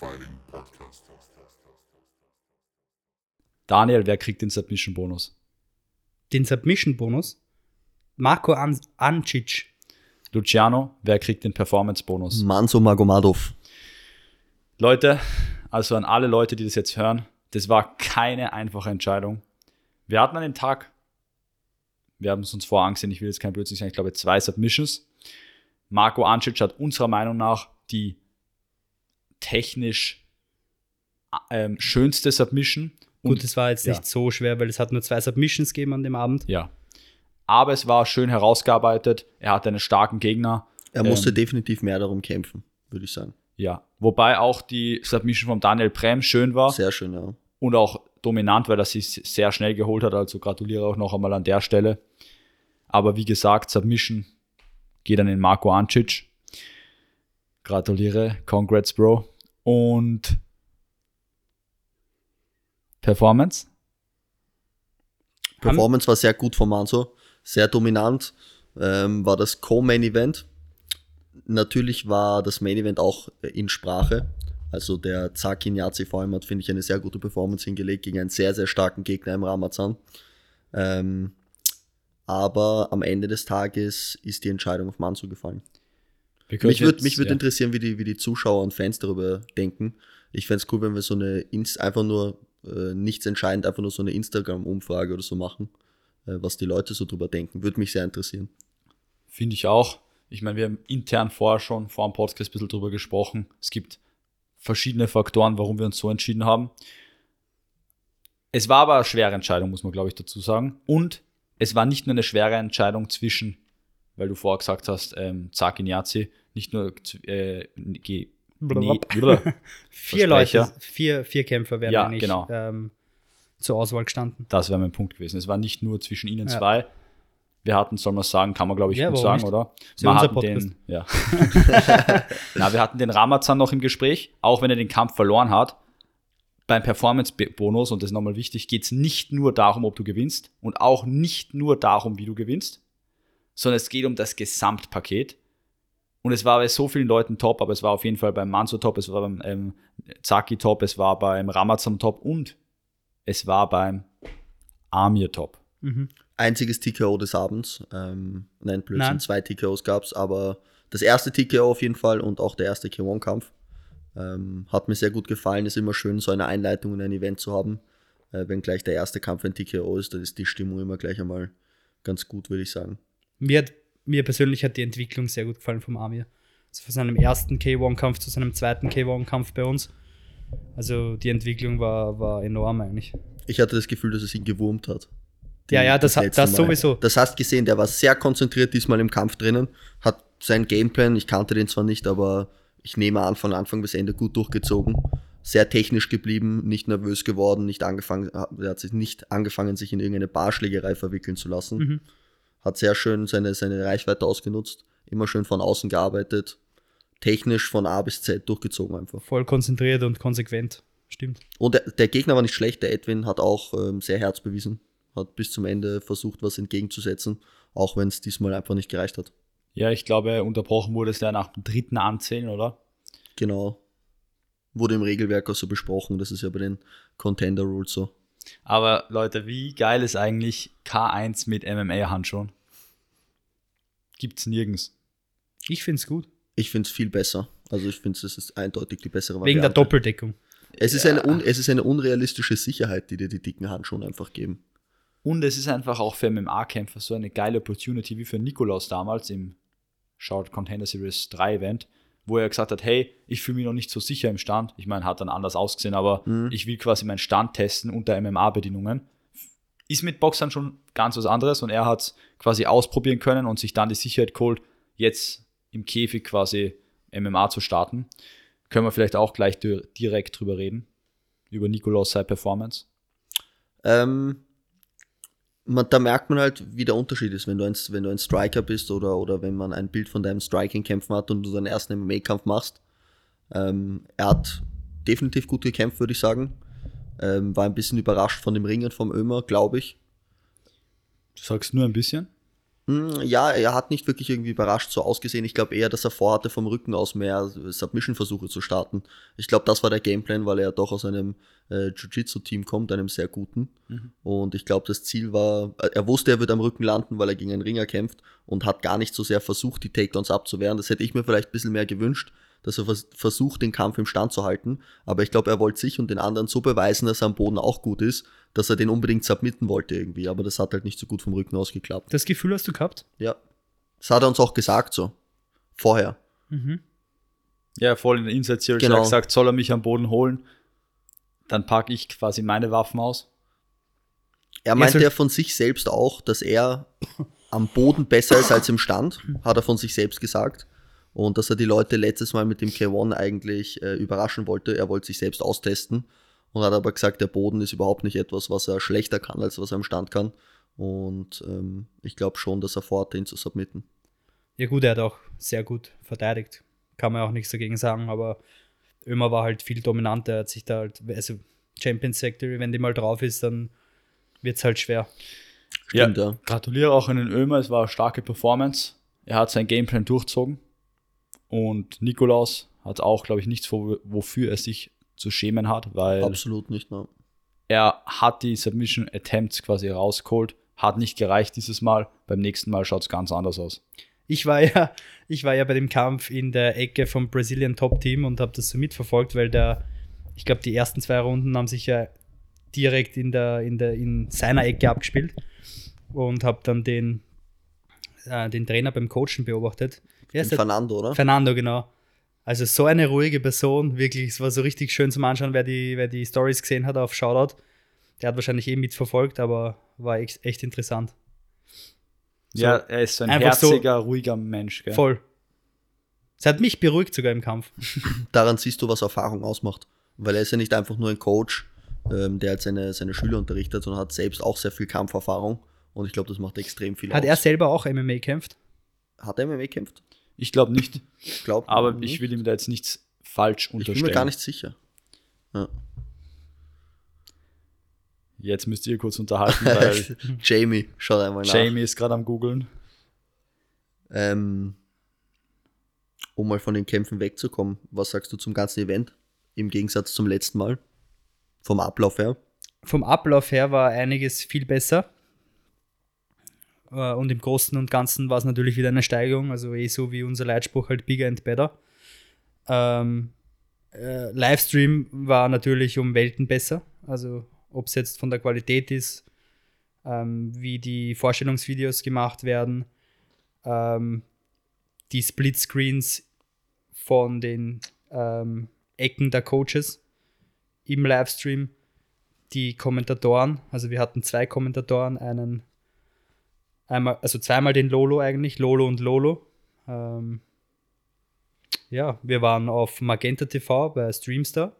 Fighting Podcast. Daniel, wer kriegt den Submission-Bonus? Den Submission-Bonus. Marco An Ancic. Luciano, wer kriegt den Performance-Bonus? Manso Magomadov. Leute, also an alle Leute, die das jetzt hören, das war keine einfache Entscheidung. Wir hatten an dem Tag, wir haben es uns vorher angesehen, ich will jetzt kein Blödsinn sagen, ich glaube zwei Submissions. Marco Ancic hat unserer Meinung nach die technisch ähm, schönste Submission. Gut, Und- es war jetzt ja. nicht so schwer, weil es hat nur zwei Submissions gegeben an dem Abend. Ja. Aber es war schön herausgearbeitet. Er hatte einen starken Gegner. Er musste Ähm, definitiv mehr darum kämpfen, würde ich sagen. Ja. Wobei auch die Submission von Daniel Prem schön war Sehr schön, ja. und auch dominant, weil er sich sehr schnell geholt hat. Also gratuliere auch noch einmal an der Stelle. Aber wie gesagt, Submission geht an den Marco Ancic. Gratuliere, congrats, Bro. Und Performance? Performance war sehr gut von Manso, sehr dominant. Ähm, war das Co-Main Event. Natürlich war das Main Event auch in Sprache. Also der Zaki Nyazi vor allem hat, finde ich, eine sehr gute Performance hingelegt gegen einen sehr, sehr starken Gegner im Ramazan. Ähm, aber am Ende des Tages ist die Entscheidung auf Manso gefallen. Mich würde mich würd ja. interessieren, wie die, wie die Zuschauer und Fans darüber denken. Ich fände es cool, wenn wir so eine, Inst einfach nur, äh, nichts entscheidend, einfach nur so eine Instagram-Umfrage oder so machen, äh, was die Leute so drüber denken. Würde mich sehr interessieren. Finde ich auch. Ich meine, wir haben intern vorher schon vor dem Podcast ein bisschen drüber gesprochen. Es gibt verschiedene Faktoren, warum wir uns so entschieden haben. Es war aber eine schwere Entscheidung, muss man, glaube ich, dazu sagen. Und es war nicht nur eine schwere Entscheidung zwischen, weil du vorher gesagt hast, ähm, Zaki Niazi, nicht nur äh, nee, Vier. Leute, vier, vier Kämpfer wären Ja, eigentlich genau. ähm, zur Auswahl gestanden. Das wäre mein Punkt gewesen. Es war nicht nur zwischen ihnen Ja. zwei. Wir hatten, soll man sagen, kann man glaube ich Ja, gut sagen, nicht? oder? Ja wir hatten den, ja. Na, wir hatten den Ramazan noch im Gespräch, auch wenn er den Kampf verloren hat. Beim Performance-Bonus, und das ist nochmal wichtig, geht es nicht nur darum, ob du gewinnst und auch nicht nur darum, wie du gewinnst, sondern es geht um das Gesamtpaket. Und es war bei so vielen Leuten top, aber es war auf jeden Fall beim Manso top, es war beim ähm, Zaki top, es war beim Ramazan top und es war beim Amir top. Mhm. Einziges TKO des Abends. Ähm, nein, Blödsinn, Nein. zwei TKOs gab es, aber das erste TKO auf jeden Fall und auch der erste K1-Kampf. Ähm, hat mir sehr gut gefallen. Ist immer schön, so eine Einleitung in ein Event zu haben. Äh, wenn gleich der erste Kampf ein TKO ist, dann ist die Stimmung immer gleich einmal ganz gut, würde ich sagen. Mir, hat, mir persönlich hat die Entwicklung sehr gut gefallen vom Amir. Also von seinem ersten K1-Kampf zu seinem zweiten K1-Kampf bei uns. Also die Entwicklung war, war enorm eigentlich. Ich hatte das Gefühl, dass es ihn gewurmt hat. Ja, ja, das das Mal. sowieso. Das hast gesehen, der war sehr konzentriert diesmal im Kampf drinnen, hat seinen Gameplan, ich kannte den zwar nicht, aber ich nehme an, von Anfang bis Ende gut durchgezogen. Sehr technisch geblieben, nicht nervös geworden, nicht angefangen, er hat sich nicht angefangen, sich in irgendeine Barschlägerei verwickeln zu lassen. Mhm. Hat sehr schön seine, seine Reichweite ausgenutzt, immer schön von außen gearbeitet, technisch von A bis Z durchgezogen einfach. Voll konzentriert und konsequent. Stimmt. Und der, der Gegner war nicht schlecht, der Edwin hat auch ähm, sehr Herz bewiesen, hat bis zum Ende versucht, was entgegenzusetzen, auch wenn es diesmal einfach nicht gereicht hat. Ja, ich glaube, unterbrochen wurde es ja nach dem dritten Anzählen, oder? Genau. Wurde im Regelwerk auch so besprochen, das ist ja bei den Contender Rules so. Aber Leute, wie geil ist eigentlich K1 mit MMA-Handschuhen? Gibt's nirgends. Ich finde es gut. Ich finde es viel besser. Also ich finde es ist eindeutig die bessere Variante. Wegen der Doppeldeckung. Es ist, eine un, es ist eine unrealistische Sicherheit, die dir die dicken Handschuhe einfach geben. Und es ist einfach auch für MMA-Kämpfer so eine geile Opportunity wie für Nikolaus damals im Shout Contender Series 3 Event, wo er gesagt hat, hey, ich fühle mich noch nicht so sicher im Stand. Ich meine, hat dann anders ausgesehen, aber Mhm. ich will quasi meinen Stand testen unter MMA-Bedingungen. Ist mit Boxern schon ganz was anderes und er hat es quasi ausprobieren können und sich dann die Sicherheit geholt, jetzt im Käfig quasi MMA zu starten. Können wir vielleicht auch gleich dir- direkt drüber reden, über Nikolaus Performance. Ähm, man, da merkt man halt, wie der Unterschied ist, wenn du ein, wenn du ein Striker bist oder, oder wenn man ein Bild von deinem Striking-Kämpfen hat und du deinen ersten MMA-Kampf machst. Ähm, er hat definitiv gut gekämpft, würde ich sagen. Ähm, war ein bisschen überrascht von dem Ringen vom Ömer, glaube ich. Du sagst nur ein bisschen. Hm, Ja, er hat nicht wirklich irgendwie überrascht so ausgesehen. Ich glaube eher, dass er vorhatte, vom Rücken aus mehr Submission-Versuche zu starten. Ich glaube, das war der Gameplan, weil er ja doch aus einem äh, Jiu-Jitsu-Team kommt, einem sehr guten. Und ich glaube, das Ziel war, äh, er wusste, er wird am Rücken landen, weil er gegen einen Ringer kämpft und hat gar nicht so sehr versucht, die Takedowns abzuwehren. Das hätte ich mir vielleicht ein bisschen mehr gewünscht, dass er vers versucht, den Kampf im Stand zu halten. Aber ich glaube, er wollte sich und den anderen so beweisen, dass er am Boden auch gut ist, dass er den unbedingt submitten wollte irgendwie. Aber das hat halt nicht so gut vom Rücken aus geklappt. Das Gefühl hast du gehabt? Ja. Das hat er uns auch gesagt so. Vorher. Ja, voll in der Inside Series Genau. hat er gesagt, soll er mich am Boden holen. Dann packe ich quasi meine Waffen aus. Er meinte so- ja von sich selbst auch, dass er am Boden besser ist als im Stand, hat er von sich selbst gesagt. Und dass er die Leute letztes Mal mit dem K1 eigentlich äh, überraschen wollte. Er wollte sich selbst austesten und hat aber gesagt, der Boden ist überhaupt nicht etwas, was er schlechter kann, als was er im Stand kann. Und ähm, ich glaube schon, dass er vorhat, ihn zu submitten. Ja gut, er hat auch sehr gut verteidigt. Kann man auch nichts dagegen sagen, aber Ömer war halt viel dominanter. Er hat sich da halt, also Champions Secretary, wenn die mal drauf ist, dann wird es halt schwer. Stimmt, ja. Gratuliere auch an den Ömer, es war eine starke Performance. Er hat sein Gameplan durchzogen. Und Nikolaus hat auch, glaube ich, nichts, wo, wofür er sich zu schämen hat, weil Absolut nicht. Ne? er hat die Submission Attempts quasi rausgeholt, hat nicht gereicht dieses Mal. Beim nächsten Mal schaut es ganz anders aus. Ich war ja, ich war ja bei dem Kampf in der Ecke vom Brazilian Top Team und habe das so mitverfolgt, weil der, ich glaube, die ersten zwei Runden haben sich ja direkt in der, in der, in seiner Ecke abgespielt und habe dann den, äh, den Trainer beim Coachen beobachtet. Fernando, oder? Fernando, genau. Also so eine ruhige Person, wirklich, es war so richtig schön zum Anschauen, wer die, wer die Stories gesehen hat auf Shoutout. Der hat wahrscheinlich eh mitverfolgt, aber war echt interessant. ja, er ist so ein einfach so- herziger, ruhiger Mensch. Gell? Voll. Es hat mich beruhigt sogar im Kampf. daran siehst du, was Erfahrung ausmacht. Weil er ist ja nicht einfach nur ein Coach, ähm, der halt seine, seine Schüler unterrichtet, sondern hat selbst auch sehr viel Kampferfahrung. Und ich glaube, das macht extrem viel Hat aus. er selber auch MMA gekämpft? Hat er MMA gekämpft? Ich glaube nicht, Ich glaube. aber ich will ihm da jetzt nichts falsch Ich bin unterstellen. mir gar nicht sicher. Ja. Jetzt müsst ihr kurz unterhalten, weil Jamie, schaut einmal nach. Jamie ist gerade am googeln. Ähm, um mal von den Kämpfen wegzukommen, was sagst du zum ganzen Event? Im Gegensatz zum letzten Mal? Vom Ablauf her? Vom Ablauf her war einiges viel besser. Äh, Und im Großen und Ganzen war es natürlich wieder eine Steigerung, also eh so wie unser Leitspruch halt bigger and better. Ähm, äh, Livestream war natürlich um Welten besser, also ob es jetzt von der Qualität ist, ähm, wie die Vorstellungsvideos gemacht werden, ähm, die Splitscreens von den ähm, Ecken der Coaches im Livestream, die Kommentatoren, also wir hatten zwei Kommentatoren, einen einmal, also zweimal den Lolo eigentlich, Lolo und Lolo. Ähm, ja, wir waren auf Magenta TV bei Streamstar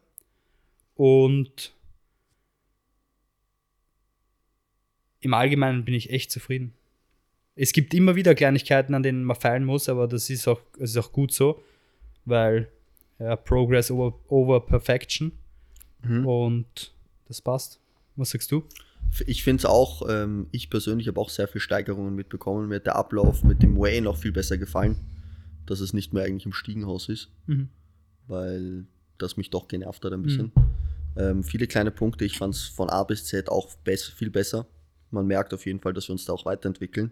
und im Allgemeinen bin ich echt zufrieden. Es gibt immer wieder Kleinigkeiten, an denen man feilen muss, aber das ist auch, das ist auch gut so, weil ja, Progress over, over Perfection und das passt. Was sagst du? Ich finde es auch, ähm, ich persönlich habe auch sehr viel Steigerungen mitbekommen. Mir hat der Ablauf mit dem Way noch viel besser gefallen, dass es nicht mehr eigentlich im Stiegenhaus ist, Mhm. weil das mich doch genervt hat ein bisschen. Ähm, viele kleine Punkte, ich fand es von A bis Z auch bess viel besser. Man merkt auf jeden Fall, dass wir uns da auch weiterentwickeln.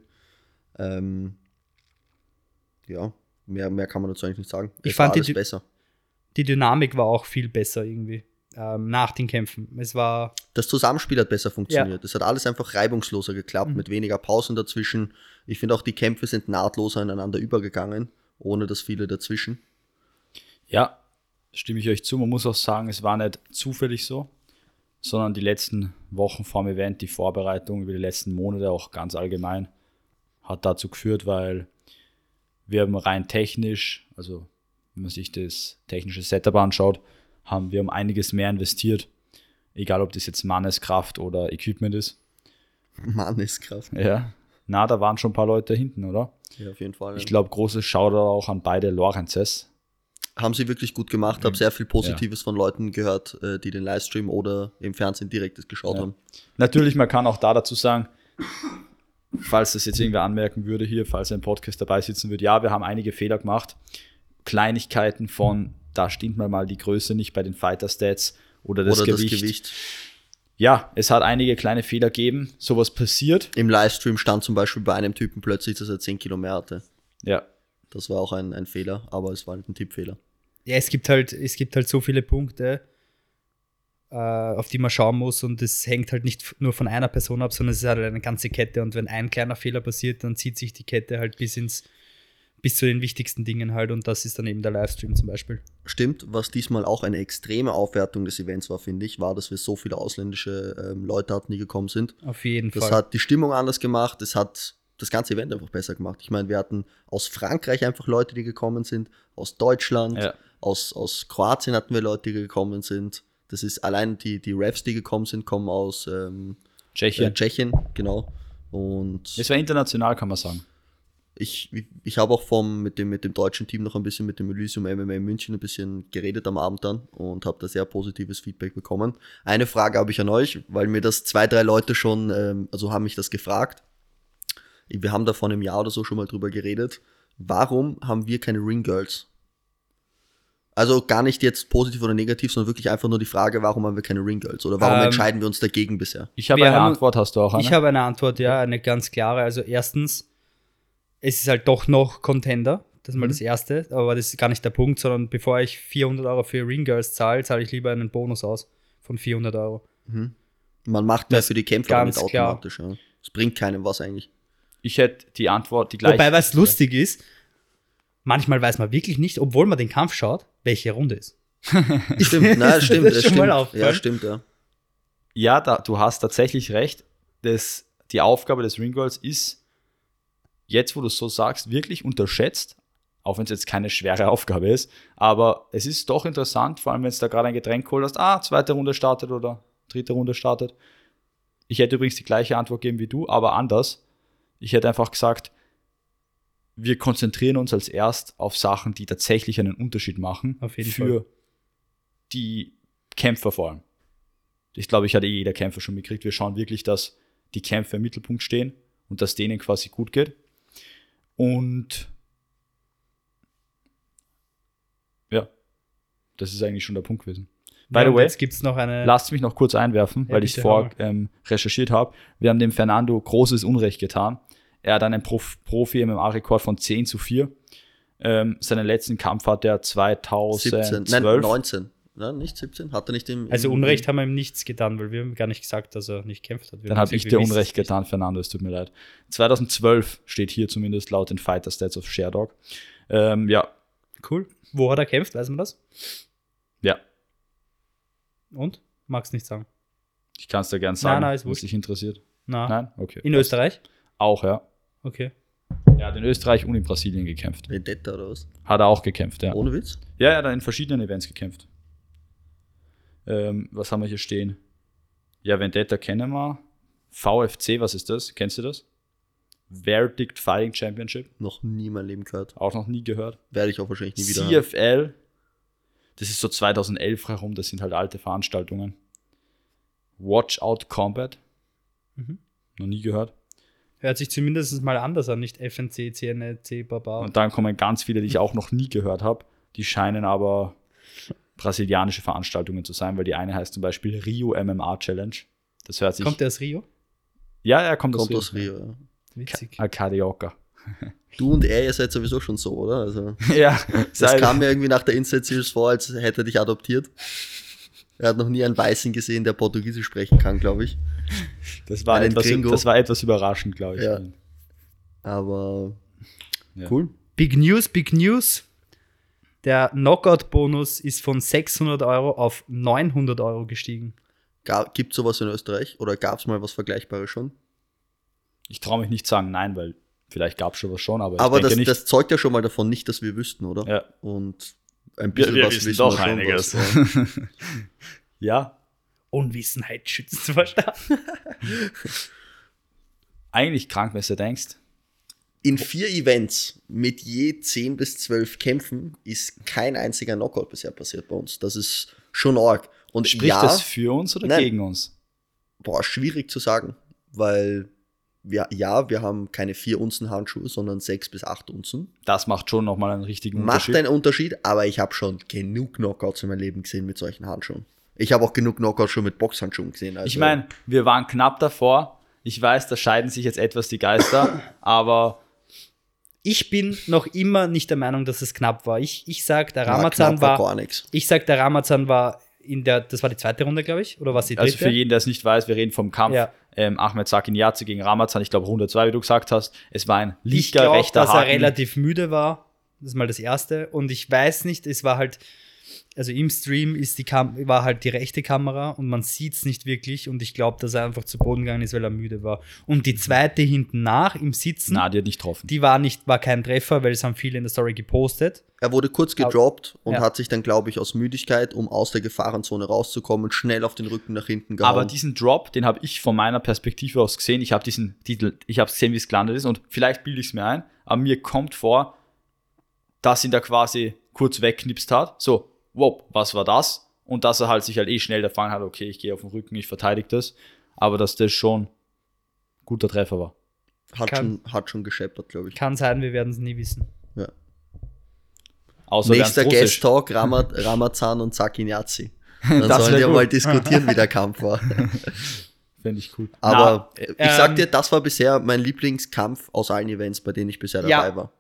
Ähm, ja, mehr, mehr kann man dazu eigentlich nicht sagen. Ich Es fand die besser. Die Dynamik war auch viel besser irgendwie ähm, nach den Kämpfen. Es war Das Zusammenspiel hat besser funktioniert. Es hat alles einfach reibungsloser geklappt, mit weniger Pausen dazwischen. Ich finde auch, die Kämpfe sind nahtloser ineinander übergegangen, ohne dass viele dazwischen. Ja, stimme ich euch zu. Man muss auch sagen, es war nicht zufällig so, sondern die letzten Wochen vorm Event, die Vorbereitung über die letzten Monate auch ganz allgemein, hat dazu geführt, weil wir haben rein technisch, also wenn man sich das technische Setup anschaut, haben wir um einiges mehr investiert. Egal, ob das jetzt Manneskraft oder Equipment ist. Manneskraft. Ja. Na, da waren schon ein paar Leute hinten, oder? Ja, auf jeden Fall. Ich glaube, großes Shoutout auch an beide Lorenzes. Haben sie wirklich gut gemacht, habe sehr viel Positives von Leuten gehört, äh, die den Livestream oder im Fernsehen direkt geschaut Ja. haben. Natürlich, man kann auch da dazu sagen, falls das jetzt irgendwer anmerken würde hier, falls er im Podcast dabei sitzen würde, ja, wir haben einige Fehler gemacht. Kleinigkeiten von, da stimmt mal mal die Größe nicht bei den Fighter Stats oder das, Oder Gewicht. das Gewicht. Ja, es hat einige kleine Fehler gegeben. Sowas passiert. Im Livestream stand zum Beispiel bei einem Typen plötzlich, dass er 10 Kilo mehr hatte. Ja, Das war auch ein, ein Fehler, aber es war halt ein Tippfehler. Ja, es gibt halt, es gibt halt so viele Punkte, äh, auf die man schauen muss und es hängt halt nicht nur von einer Person ab, sondern es ist halt eine ganze Kette und wenn ein kleiner Fehler passiert, dann zieht sich die Kette halt bis ins bis zu den wichtigsten Dingen halt und das ist dann eben der Livestream zum Beispiel. Stimmt, was diesmal auch eine extreme Aufwertung des Events war, finde ich, war, dass wir so viele ausländische ähm, Leute hatten, die gekommen sind. Auf jeden Das Fall. hat die Stimmung anders gemacht, es hat das ganze Event einfach besser gemacht. Ich meine, wir hatten aus Frankreich einfach Leute, die gekommen sind, aus Deutschland, Ja. aus, aus Kroatien hatten wir Leute, die gekommen sind. Das ist allein die, die Refs, die gekommen sind, kommen aus ähm, Tschechien. äh, Tschechien, genau. Und Es war international, kann man sagen. Ich, ich habe auch vom, mit, dem, mit dem deutschen Team noch ein bisschen mit dem Elysium MMA in München ein bisschen geredet am Abend dann und habe da sehr positives Feedback bekommen. Eine Frage habe ich an euch, weil mir das zwei, drei Leute schon, ähm, also haben mich das gefragt. Wir haben da vor einem Jahr oder so schon mal drüber geredet. Warum haben wir keine Ring Girls? Also gar nicht jetzt positiv oder negativ, sondern wirklich einfach nur die Frage, warum haben wir keine Ring Girls? Oder warum Ähm, entscheiden wir uns dagegen bisher? Ich habe Wir eine haben- Antwort, hast du auch eine? Ich habe eine Antwort, ja, eine ganz klare. Also erstens, es ist halt doch noch Contender. Das ist mal das Erste, aber das ist gar nicht der Punkt, sondern bevor ich 400 Euro für Ring Girls zahle, zahle ich lieber einen Bonus aus von 400 Euro. Man macht mehr Das für die Kämpfer ganz damit klar. automatisch. Ja. Es bringt keinem was eigentlich. ich hätte die Antwort, die gleiche. Wobei, was lustig ist, manchmal weiß man wirklich nicht, obwohl man den Kampf schaut, welche Runde ist. Stimmt, nein, stimmt, das das schon mal stimmt. aufgefallen? Ja, stimmt, ja. Ja, da, du hast tatsächlich recht. Das, die Aufgabe des Ringgirls ist, jetzt wo du es so sagst, wirklich unterschätzt, auch wenn es jetzt keine schwere Aufgabe ist, aber es ist doch interessant, vor allem wenn es da gerade ein Getränk geholt hast, ah, zweite Runde startet oder dritte Runde startet. Ich hätte übrigens die gleiche Antwort gegeben wie du, aber anders. Ich hätte einfach gesagt, wir konzentrieren uns als erst auf Sachen, die tatsächlich einen Unterschied machen für Fall. die Kämpfer vor allem. Ich glaube, ich hatte eh jeder Kämpfer schon mitgekriegt. Wir schauen wirklich, dass die Kämpfer im Mittelpunkt stehen und dass denen quasi gut geht. Und ja, das ist eigentlich schon der Punkt gewesen. By the way, jetzt gibt es noch eine. lasst mich noch kurz einwerfen, Ja, weil ich vor ähm, recherchiert habe. Wir haben dem Fernando großes Unrecht getan. Er hat einen Prof Profi-MMA-Rekord von 10 zu 4. Ähm, seinen letzten Kampf hat er 2012. 17, nein, 19. Ja, nicht 17? Hat er nicht im. also im- Unrecht haben wir ihm nichts getan, weil wir haben gar nicht gesagt, dass er nicht kämpft hat. Wir Dann habe ich dir Unrecht nicht. getan, Fernando, es tut mir leid. 2012 steht hier zumindest laut den Fighter Stats of Sherdog. Ähm, ja, Cool. Wo hat er kämpft, weiß man das? ja, Und? Magst nicht sagen. ich kann es dir gern sagen, nein, ist was dich interessiert. Na. Nein? Okay. In passt. Österreich? Auch, ja. Okay. Er hat in Österreich und in Brasilien gekämpft. Vendetta oder was? Hat er auch gekämpft, ja. Ohne Witz? Ja, er hat in verschiedenen Events gekämpft. Ähm, was haben wir hier stehen? Ja, Vendetta kennen wir. VFC, was ist das? Kennst du das? Verdict Fighting Championship. Noch nie in meinem Leben gehört. Auch noch nie gehört. Werde ich auch wahrscheinlich nie wieder. CFL, das ist so 2011 herum, das sind halt alte Veranstaltungen. Watch Out Combat, Mhm. noch nie gehört. Hört sich zumindest mal anders an, nicht FNC, CNC, Baba. Und dann kommen ganz viele, die ich auch noch nie gehört habe. Die scheinen aber brasilianische Veranstaltungen zu sein, weil die eine heißt zum Beispiel Rio MMA Challenge. Das hört sich. Kommt der aus Rio? ja, er kommt, Kommt aus aus Rio. Ja. Witzig. Al Carioca. Du und er, ihr seid sowieso schon so, oder? Also, ja, das sei- kam mir irgendwie nach der Inside Series vor, als hätte er dich adoptiert. Er hat noch nie einen Weißen gesehen, der Portugiesisch sprechen kann, glaube ich. das, war einen etwas, Gringo. das war etwas überraschend, glaube ich. Ja. Aber Ja. cool. Big News, Big News. Der Knockout-Bonus ist von 600 Euro auf 900 Euro gestiegen. Gibt es sowas in Österreich? Oder gab es mal was Vergleichbares schon? Ich traue mich nicht sagen nein, weil vielleicht gab es schon was schon, aber, Aber ich denke das, nicht. das zeugt ja schon mal davon nicht, dass wir wüssten, oder? ja. Und ein Wir, bisschen wir was wissen wissen doch wir schon, einiges. was, ja. Unwissenheit schützt Verstand. eigentlich krank, wenn du denkst. In vier Events mit je 10 bis 12 Kämpfen ist kein einziger Knockout bisher passiert bei uns. Das ist schon arg. Und Spricht ja, das für uns oder Nein. gegen uns? boah, schwierig zu sagen, weil wir, ja, wir haben keine 4 Unzen Handschuhe, sondern 6 bis 8 Unzen. Das macht schon nochmal einen richtigen Macht Unterschied. einen Unterschied, aber ich habe schon genug Knockouts in meinem Leben gesehen mit solchen Handschuhen. Ich habe auch genug Knockouts schon mit Boxhandschuhen gesehen. Also Ich meine, wir waren knapp davor. Ich weiß, da scheiden sich jetzt etwas die Geister, aber Ich bin noch immer nicht der Meinung, dass es knapp war. Ich, ich sag, der Ramazan war war, gar nichts. ich sag, der Ramazan war in der, das war die zweite Runde, glaube ich, oder was die dritte? also für jeden, der es nicht weiß, wir reden vom Kampf Ja. ähm, Ahmed Sakinyazi gegen Ramazan, ich glaube Runde 2, wie du gesagt hast. Es war ein ich lichter glaube, rechter dass er Haken. relativ müde war. Das ist mal das Erste. Und ich weiß nicht, es war halt, also im Stream ist die Kam war halt die rechte Kamera und man sieht es nicht wirklich. Und ich glaube, dass er einfach zu Boden gegangen ist, weil er müde war. Und die zweite hinten nach im Sitzen, Na, die hat nicht getroffen. die war nicht, war kein Treffer, weil es haben viele in der Story gepostet. Er wurde kurz gedroppt und Ja. hat sich dann, glaube ich, aus Müdigkeit, um aus der Gefahrenzone rauszukommen, schnell auf den Rücken nach hinten gehauen. Aber diesen Drop, den habe ich von meiner Perspektive aus gesehen. Ich habe diesen Titel, ich habe gesehen, wie es gelandet ist und vielleicht bilde ich es mir ein, aber mir kommt vor, dass ihn da quasi kurz wegknipst hat. So, wow, was war das? Und dass er halt sich halt eh schnell erfahren hat, okay, ich gehe auf den Rücken, ich verteidige das. Aber dass das schon ein guter Treffer war. hat, kann- schon, hat schon gescheppert, glaube ich. Kann sein, wir werden es nie wissen. Ja. Außer Nächster. Guest Talk, Ramat, Ramazan und Sakinyazi. Dann Das sollen gut. mal diskutieren, wie der Kampf war. Fände ich cool. Aber Na, äh, ich sag ähm, dir, das war bisher mein Lieblingskampf aus allen Events, bei denen ich bisher Ja. dabei war.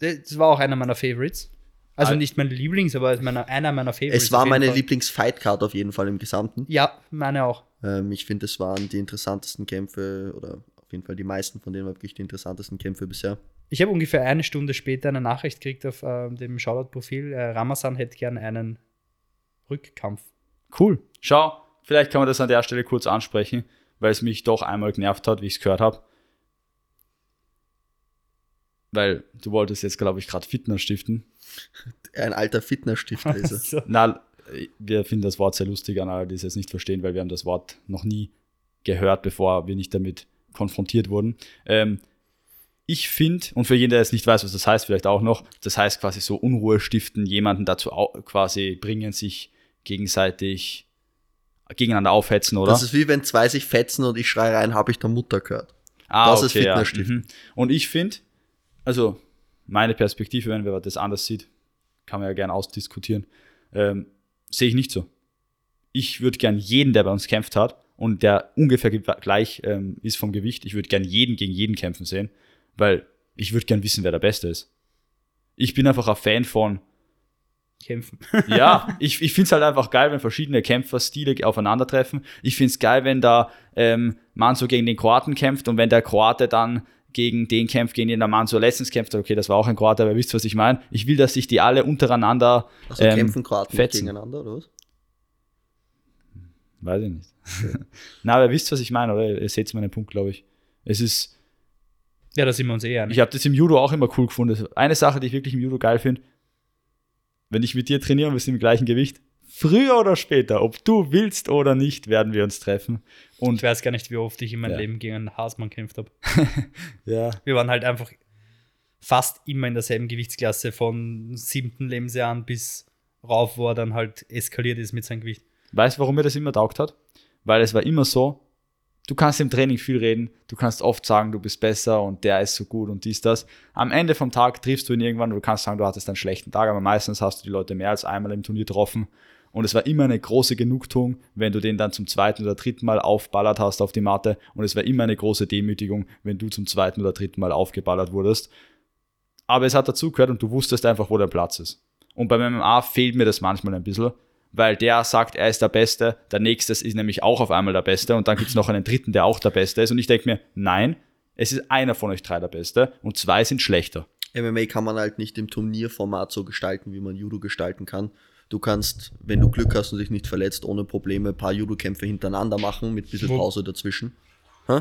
Das war auch einer meiner Favorites. Also nicht mein Lieblings, aber meiner, einer meiner Favorites. Es war meine. Lieblings-Fight-Card auf jeden Fall im Gesamten. Ja, meine auch. Ähm, ich finde, es waren die interessantesten Kämpfe oder auf jeden Fall die meisten von denen waren wirklich die interessantesten Kämpfe bisher. Ich habe ungefähr eine Stunde später eine Nachricht gekriegt auf ähm, dem Shoutout-Profil. Äh, Ramazan hätte gern einen Rückkampf. Cool. Schau, vielleicht kann man das an der Stelle kurz ansprechen, weil es mich doch einmal genervt hat, wie ich es gehört habe. Weil du wolltest jetzt, glaube ich, gerade Fitness stiften. Ein alter Fitnessstifter ist er. So. Na, wir finden das Wort sehr lustig an alle, die es jetzt nicht verstehen, weil wir haben das Wort noch nie gehört, bevor wir nicht damit konfrontiert wurden. Ähm, ich finde, und für jeden, der jetzt nicht weiß, was das heißt, vielleicht auch noch, das heißt quasi so Unruhe stiften, jemanden dazu quasi bringen, sich gegenseitig gegeneinander aufhetzen, oder? Das ist wie wenn zwei sich fetzen und ich schreie rein, habe ich der Mutter gehört. Ah, Das ist okay, ja. Mhm. Und ich finde, also meine Perspektive, wenn wer das anders sieht, kann man ja gerne ausdiskutieren, ähm, sehe ich nicht so. Ich würde gern jeden, der bei uns kämpft hat und der ungefähr ge- gleich ähm, ist vom Gewicht, ich würde gern jeden gegen jeden kämpfen sehen, weil ich würde gern wissen, wer der Beste ist. Ich bin einfach ein Fan von, Kämpfen. ja, ich, ich finde es halt einfach geil, wenn verschiedene Kämpferstile aufeinandertreffen. Ich finde es geil, wenn da ähm, Manso gegen den Kroaten kämpft und wenn der Kroate dann gegen den kämpft, gegen den der Manso letztens kämpft. Okay, das war auch ein Kroate, aber ihr wisst, was ich meine. Ich will, dass sich die alle untereinander Also ähm, kämpfen Kroaten fetzen. gegeneinander, oder was? Weiß ich nicht. Na, aber ihr wisst, was ich meine, oder? Ihr seht meinen Punkt, glaube ich. Es ist, Ja, da sind wir uns eh einig. ich habe das im Judo auch immer cool gefunden. Eine Sache, die ich wirklich im Judo geil finde, wenn ich mit dir trainiere und wir sind im gleichen Gewicht, früher oder später, ob du willst oder nicht, werden wir uns treffen. Und Ich weiß gar nicht, wie oft ich in meinem Ja. Leben gegen einen Haasmann gekämpft habe. ja, Wir waren halt einfach fast immer in derselben Gewichtsklasse von siebten Lebensjahr an bis rauf, wo er dann halt eskaliert ist mit seinem Gewicht. weißt du, warum mir das immer taugt hat? Weil es war immer so, du kannst im Training viel reden, du kannst oft sagen, du bist besser und der ist so gut und dies, das. Am Ende vom Tag triffst du ihn irgendwann und du kannst sagen, du hattest einen schlechten Tag, aber meistens hast du die Leute mehr als einmal im Turnier getroffen. Und es war immer eine große Genugtuung, wenn du den dann zum zweiten oder dritten Mal aufballert hast auf die Matte. Und es war immer eine große Demütigung, wenn du zum zweiten oder dritten Mal aufgeballert wurdest. Aber es hat dazugehört und du wusstest einfach, wo der Platz ist. Und beim MMA fehlt mir das manchmal ein bisschen, weil der sagt, er ist der Beste, der nächste ist nämlich auch auf einmal der Beste und dann gibt es noch einen dritten, der auch der Beste ist. Und ich denke mir, nein, es ist einer von euch drei der Beste und zwei sind schlechter. MMA kann man halt nicht im Turnierformat so gestalten, wie man Judo gestalten kann. Du kannst, wenn du Glück hast und dich nicht verletzt, ohne Probleme ein paar Judo-Kämpfe hintereinander machen, mit ein bisschen Pause dazwischen. Hä?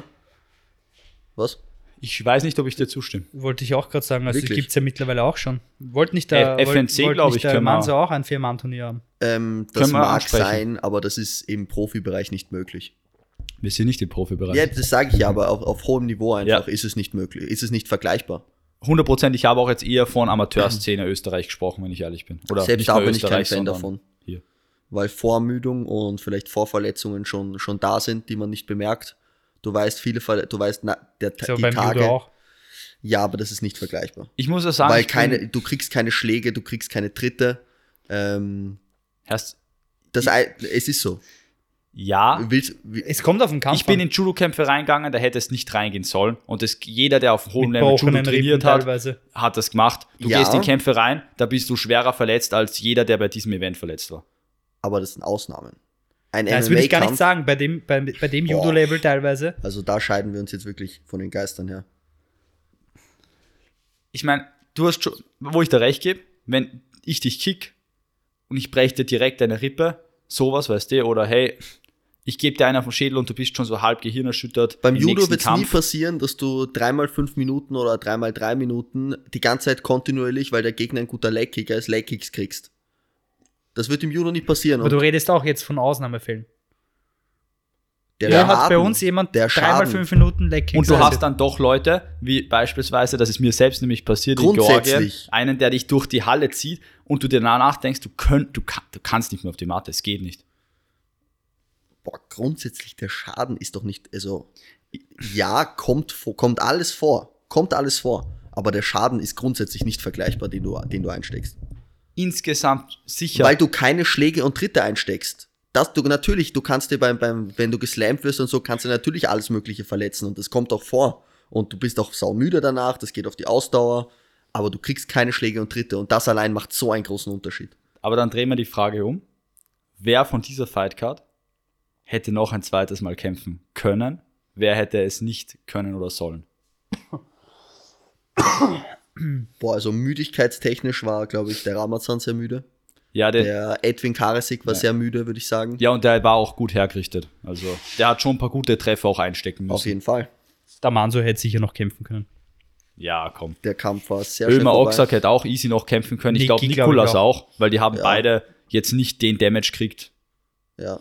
Was? Ich weiß nicht, ob ich dir zustimme. Wollte ich auch gerade sagen, also gibt es ja mittlerweile auch schon. Wollte nicht der, F- FNC, wollte glaub nicht ich, der Manso auch ein Vier-Mann-Turnier haben. Ähm, das mag sein, aber das ist im Profibereich nicht möglich. Wir sind nicht im Profibereich. Ja, das sage ich ja, aber auf, auf hohem Niveau einfach Ja. ist es nicht möglich, ist es nicht vergleichbar. 100% ich habe auch jetzt eher von Amateurszene Österreich gesprochen, wenn ich ehrlich bin. Oder Selbst nicht da bin ich kein Fan davon. Hier. Weil Vorermüdung und vielleicht Vorverletzungen schon, schon da sind, die man nicht bemerkt. Du weißt viele Verle du weißt na, der, So die beim Tage. Judo auch. Ja, aber das ist nicht vergleichbar. Ich muss ja sagen, Weil ich keine, du kriegst keine Schläge, du kriegst keine Tritte. Ähm, Erst, das, ei- es ist so. Ja, Willst, Es kommt auf den Kampf ich bin an. in Judo-Kämpfe reingegangen, da hätte es nicht reingehen sollen. Und das, jeder, der auf hohem Level Judo trainiert hat, teilweise. hat das gemacht. Du Ja. gehst in Kämpfe rein, da bist du schwerer verletzt als jeder, der bei diesem Event verletzt war. aber das sind Ausnahmen. Ein Ja, das würde ich gar nicht sagen, bei dem, bei, bei dem Boah. Judo-Level teilweise. also da scheiden wir uns jetzt wirklich von den Geistern her. Ich meine, du hast schon, wo ich dir recht gebe, wenn ich dich kick und ich breche dir direkt deine Rippe, sowas, weißt du, oder hey, ich gebe dir einen auf den Schädel und du bist schon so halb gehirnerschüttert. Beim im Judo wird es nie passieren, dass du dreimal fünf Minuten oder dreimal drei Minuten die ganze Zeit kontinuierlich, weil der Gegner ein guter Legkicker ist, Legkicks kriegst. Das wird im Judo nicht passieren. Aber du redest auch jetzt von Ausnahmefällen. der Ja, hat bei uns jemand der dreimal fünf Minuten Lecking Und du hast dann doch Leute, wie beispielsweise, das ist mir selbst nämlich passiert in Georgien, Grundsätzlich. einen, der dich durch die Halle zieht und du dir danach denkst, du, könnt, du, kann, du kannst nicht mehr auf die Matte, es geht nicht. Boah, grundsätzlich der Schaden ist doch nicht, also ja, kommt, kommt alles vor, kommt alles vor, aber der Schaden ist grundsätzlich nicht vergleichbar, den du, den du einsteckst. Insgesamt sicher. Weil du keine Schläge und Tritte einsteckst. Das du natürlich, du kannst dir beim, beim, wenn du geslampt wirst und so, kannst du natürlich alles Mögliche verletzen und das kommt auch vor. Und du bist auch saumüde danach, das geht auf die Ausdauer, aber du kriegst keine Schläge und Tritte und das allein macht so einen großen Unterschied. Aber dann drehen wir die Frage um. Wer von dieser Fightcard hätte noch ein zweites Mal kämpfen können? Wer hätte es nicht können oder sollen? Boah, also müdigkeitstechnisch war, glaube ich, der Ramazan sehr müde. Ja, der, Der Edwin Karasik war sehr müde, würde ich sagen. ja, und der war auch gut hergerichtet. Also, der hat schon ein paar gute Treffer auch einstecken müssen. Auf jeden Fall. Der Manso hätte sicher noch kämpfen können. Ja, komm. Der Kampf war sehr schnell Ömer. Oxak hätte auch easy noch kämpfen können. Ich glaube, glaub ich Nikolas auch. auch, weil die haben Ja. beide jetzt nicht den Damage kriegt. Ja.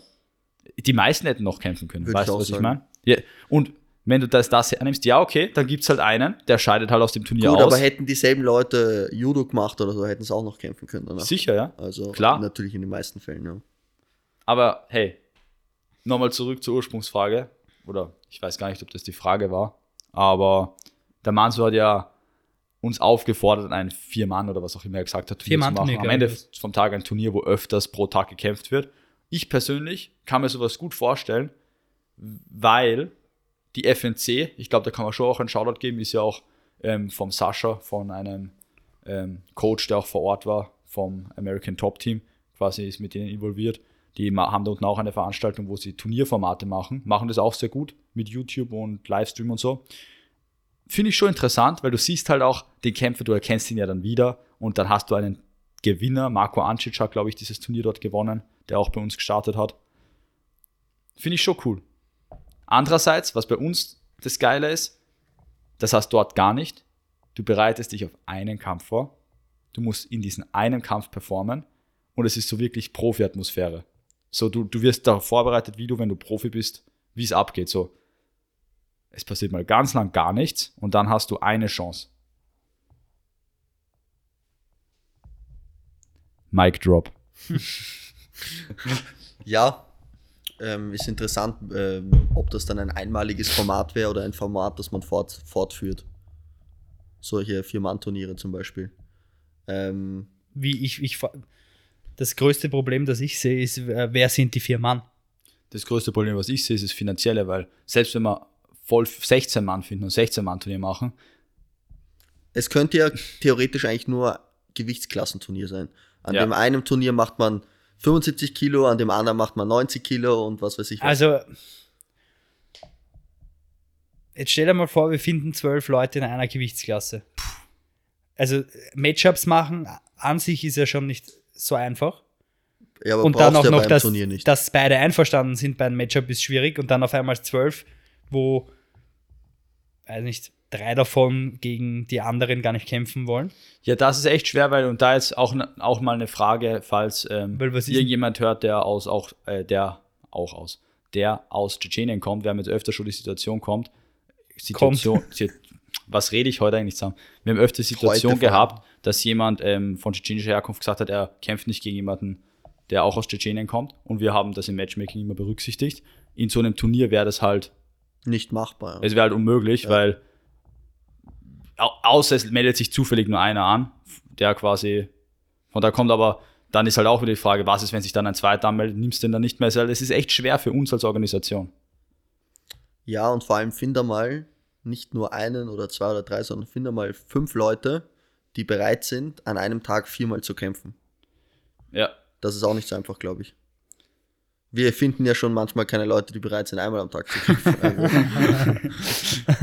Die meisten hätten noch kämpfen können. Würde weißt ich du, was ich sagen. meine? Ja. Und wenn du das, das hernimmst, ja, okay, dann gibt es halt einen, der scheidet halt aus dem Turnier Gut, aus. aber hätten dieselben Leute Judo gemacht oder so, hätten sie auch noch kämpfen können danach. Sicher, ja. Also Klar. natürlich in den meisten Fällen, ja. Aber hey, nochmal zurück zur Ursprungsfrage. Oder ich weiß gar nicht, ob das die Frage war. Aber der Manso hat ja uns aufgefordert, ein Vier-Mann oder was auch immer er gesagt hat, Turnier zu Vier-Mann-Turnier, machen. Am Ende ich. vom Tag ein Turnier, wo öfters pro Tag gekämpft wird. Ich persönlich kann mir sowas gut vorstellen, weil die FNC, ich glaube, da kann man schon auch einen Shoutout geben, ist ja auch ähm, vom Sascha, von einem ähm, Coach, der auch vor Ort war, vom American Top Team, quasi ist mit denen involviert. Die haben da unten auch eine Veranstaltung, wo sie Turnierformate machen, machen das auch sehr gut mit YouTube und Livestream und so. Finde ich schon interessant, weil du siehst halt auch den Kämpfer, du erkennst ihn ja dann wieder und dann hast du einen Gewinner, Marco Ancic hat, glaube ich, dieses Turnier dort gewonnen, der auch bei uns gestartet hat. Finde ich schon cool. Andererseits, was bei uns das Geile ist, das hast du dort gar nicht. Du bereitest dich auf einen Kampf vor. Du musst in diesen einen Kampf performen und es ist so wirklich Profi-Atmosphäre. So, du, du wirst darauf vorbereitet, wie du, wenn du Profi bist, wie es abgeht. So, es passiert mal ganz lang gar nichts und dann hast du eine Chance. Mic Drop. Ja, ähm, ist interessant, ähm, ob das dann ein einmaliges Format wäre oder ein Format, das man fort, fortführt. Solche Vier-Mann-Turniere zum Beispiel. Ähm, Wie ich, ich, das größte Problem, das ich sehe, ist, äh, wer sind die vier Mann? Das größte Problem, was ich sehe, ist das Finanzielle, weil selbst wenn wir voll 16 Mann finden und 16 Mann Turnier machen, es könnte ja theoretisch eigentlich nur Gewichtsklassenturnier sein. An Ja. dem einen Turnier macht man 75 Kilo, an dem anderen macht man 90 Kilo und was weiß ich. Was. Also, jetzt stell dir mal vor, wir finden zwölf Leute in einer Gewichtsklasse. Also, Matchups machen an sich ist ja schon nicht so einfach. ja, aber und dann auch ja noch, dass, dass beide einverstanden sind bei einem Matchup ist schwierig und dann auf einmal zwölf, wo, weiß nicht, drei davon gegen die anderen gar nicht kämpfen wollen. Ja, das ist echt schwer, weil und da jetzt auch, auch mal eine Frage, falls ähm, Weil was ist- irgendjemand hört, der aus auch äh, der auch aus der aus Tschetschenien kommt, wir haben jetzt öfter schon die Situation kommt, Situation, Sie- was rede ich heute eigentlich zusammen? Wir haben öfter die Situation Heute gehabt, dass jemand ähm, von tschetschenischer Herkunft gesagt hat, er kämpft nicht gegen jemanden, der auch aus Tschetschenien kommt und wir haben das im Matchmaking immer berücksichtigt. In so einem Turnier wäre das halt Nicht machbar. Es wäre halt unmöglich, weil au außer es meldet sich zufällig nur einer an, der quasi, und da kommt aber, dann ist halt auch wieder die Frage, was ist, wenn sich dann ein zweiter anmeldet, nimmst du den dann nicht mehr? Es ist echt schwer für uns als Organisation. Ja, und vor allem finde mal nicht nur einen oder zwei oder drei, sondern finde mal fünf Leute, die bereit sind, an einem Tag viermal zu kämpfen. Ja. Das ist auch nicht so einfach, glaube ich. Wir finden ja schon manchmal keine Leute, die bereit sind, einmal am Tag zu kämpfen. Also,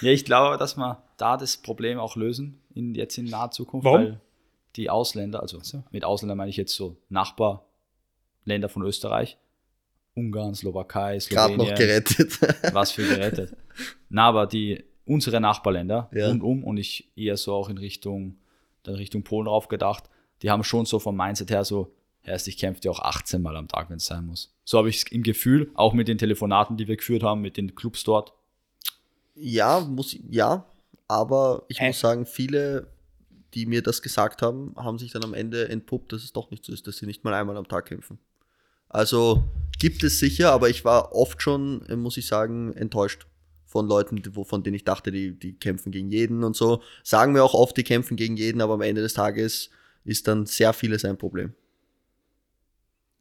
Ja, ich glaube, dass wir da das Problem auch lösen, in, jetzt in naher Zukunft, Warum? weil die Ausländer, also mit Ausländern meine ich jetzt so Nachbarländer von Österreich, Ungarn, Slowakei, Gerade noch Slowenien, gerettet. was für gerettet. Na, aber die, unsere Nachbarländer Ja. rundum und ich eher so auch in Richtung, dann Richtung Polen drauf gedacht, die haben schon so vom Mindset her so, erst ich kämpfe ja auch 18 Mal am Tag, wenn es sein muss. So habe ich es im Gefühl, auch mit den Telefonaten, die wir geführt haben, mit den Clubs dort. Ja, muss ja, aber ich Äh. muss sagen, viele, die mir das gesagt haben, haben sich dann am Ende entpuppt, dass es doch nicht so ist, dass sie nicht mal einmal am Tag kämpfen. Also gibt es sicher, aber ich war oft schon, äh, muss ich sagen, enttäuscht von Leuten, wo- von denen ich dachte, die, die kämpfen gegen jeden und so. Sagen wir auch oft, die kämpfen gegen jeden, aber am Ende des Tages ist dann sehr vieles ein Problem.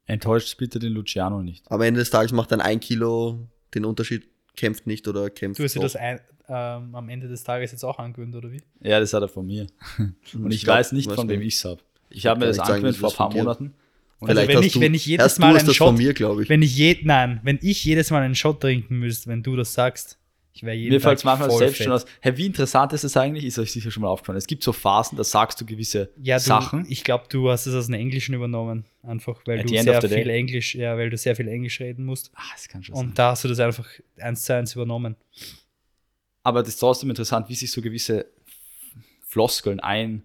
Enttäuscht bitte den Luciano nicht. Am Ende des Tages macht dann ein Kilo den Unterschied, kämpft nicht oder kämpft Du hast dir das ein, ähm, am Ende des Tages jetzt auch angewöhnt, oder wie? Ja, das hat er von mir. Und ich, glaub, weiß nicht, von wem nicht. ich es habe. Ich habe mir das nicht sagen, angewöhnt vor ein paar Monaten. Und Also Vielleicht wenn hast ich- du, wenn ich jedes Mal einen das Shot- von mir, glaube ich. Wenn ich je, nein, wenn ich jedes Mal einen Shot trinken müsste, wenn du das sagst, ich wäre jeden Mir fällt es manchmal selbst fett. schon aus. Hey, wie interessant ist es eigentlich? Ist euch sicher schon mal aufgefallen. Es gibt so Phasen, da sagst du gewisse Ja, du, Sachen. ich glaube, du hast es aus dem Englischen übernommen, einfach weil At du sehr viel day. Englisch, ja, weil du sehr viel Englisch reden musst. Ah, das kann schon sein. Und da hast du das einfach eins zu eins übernommen. Aber das ist trotzdem interessant, wie sich so gewisse Floskeln ein,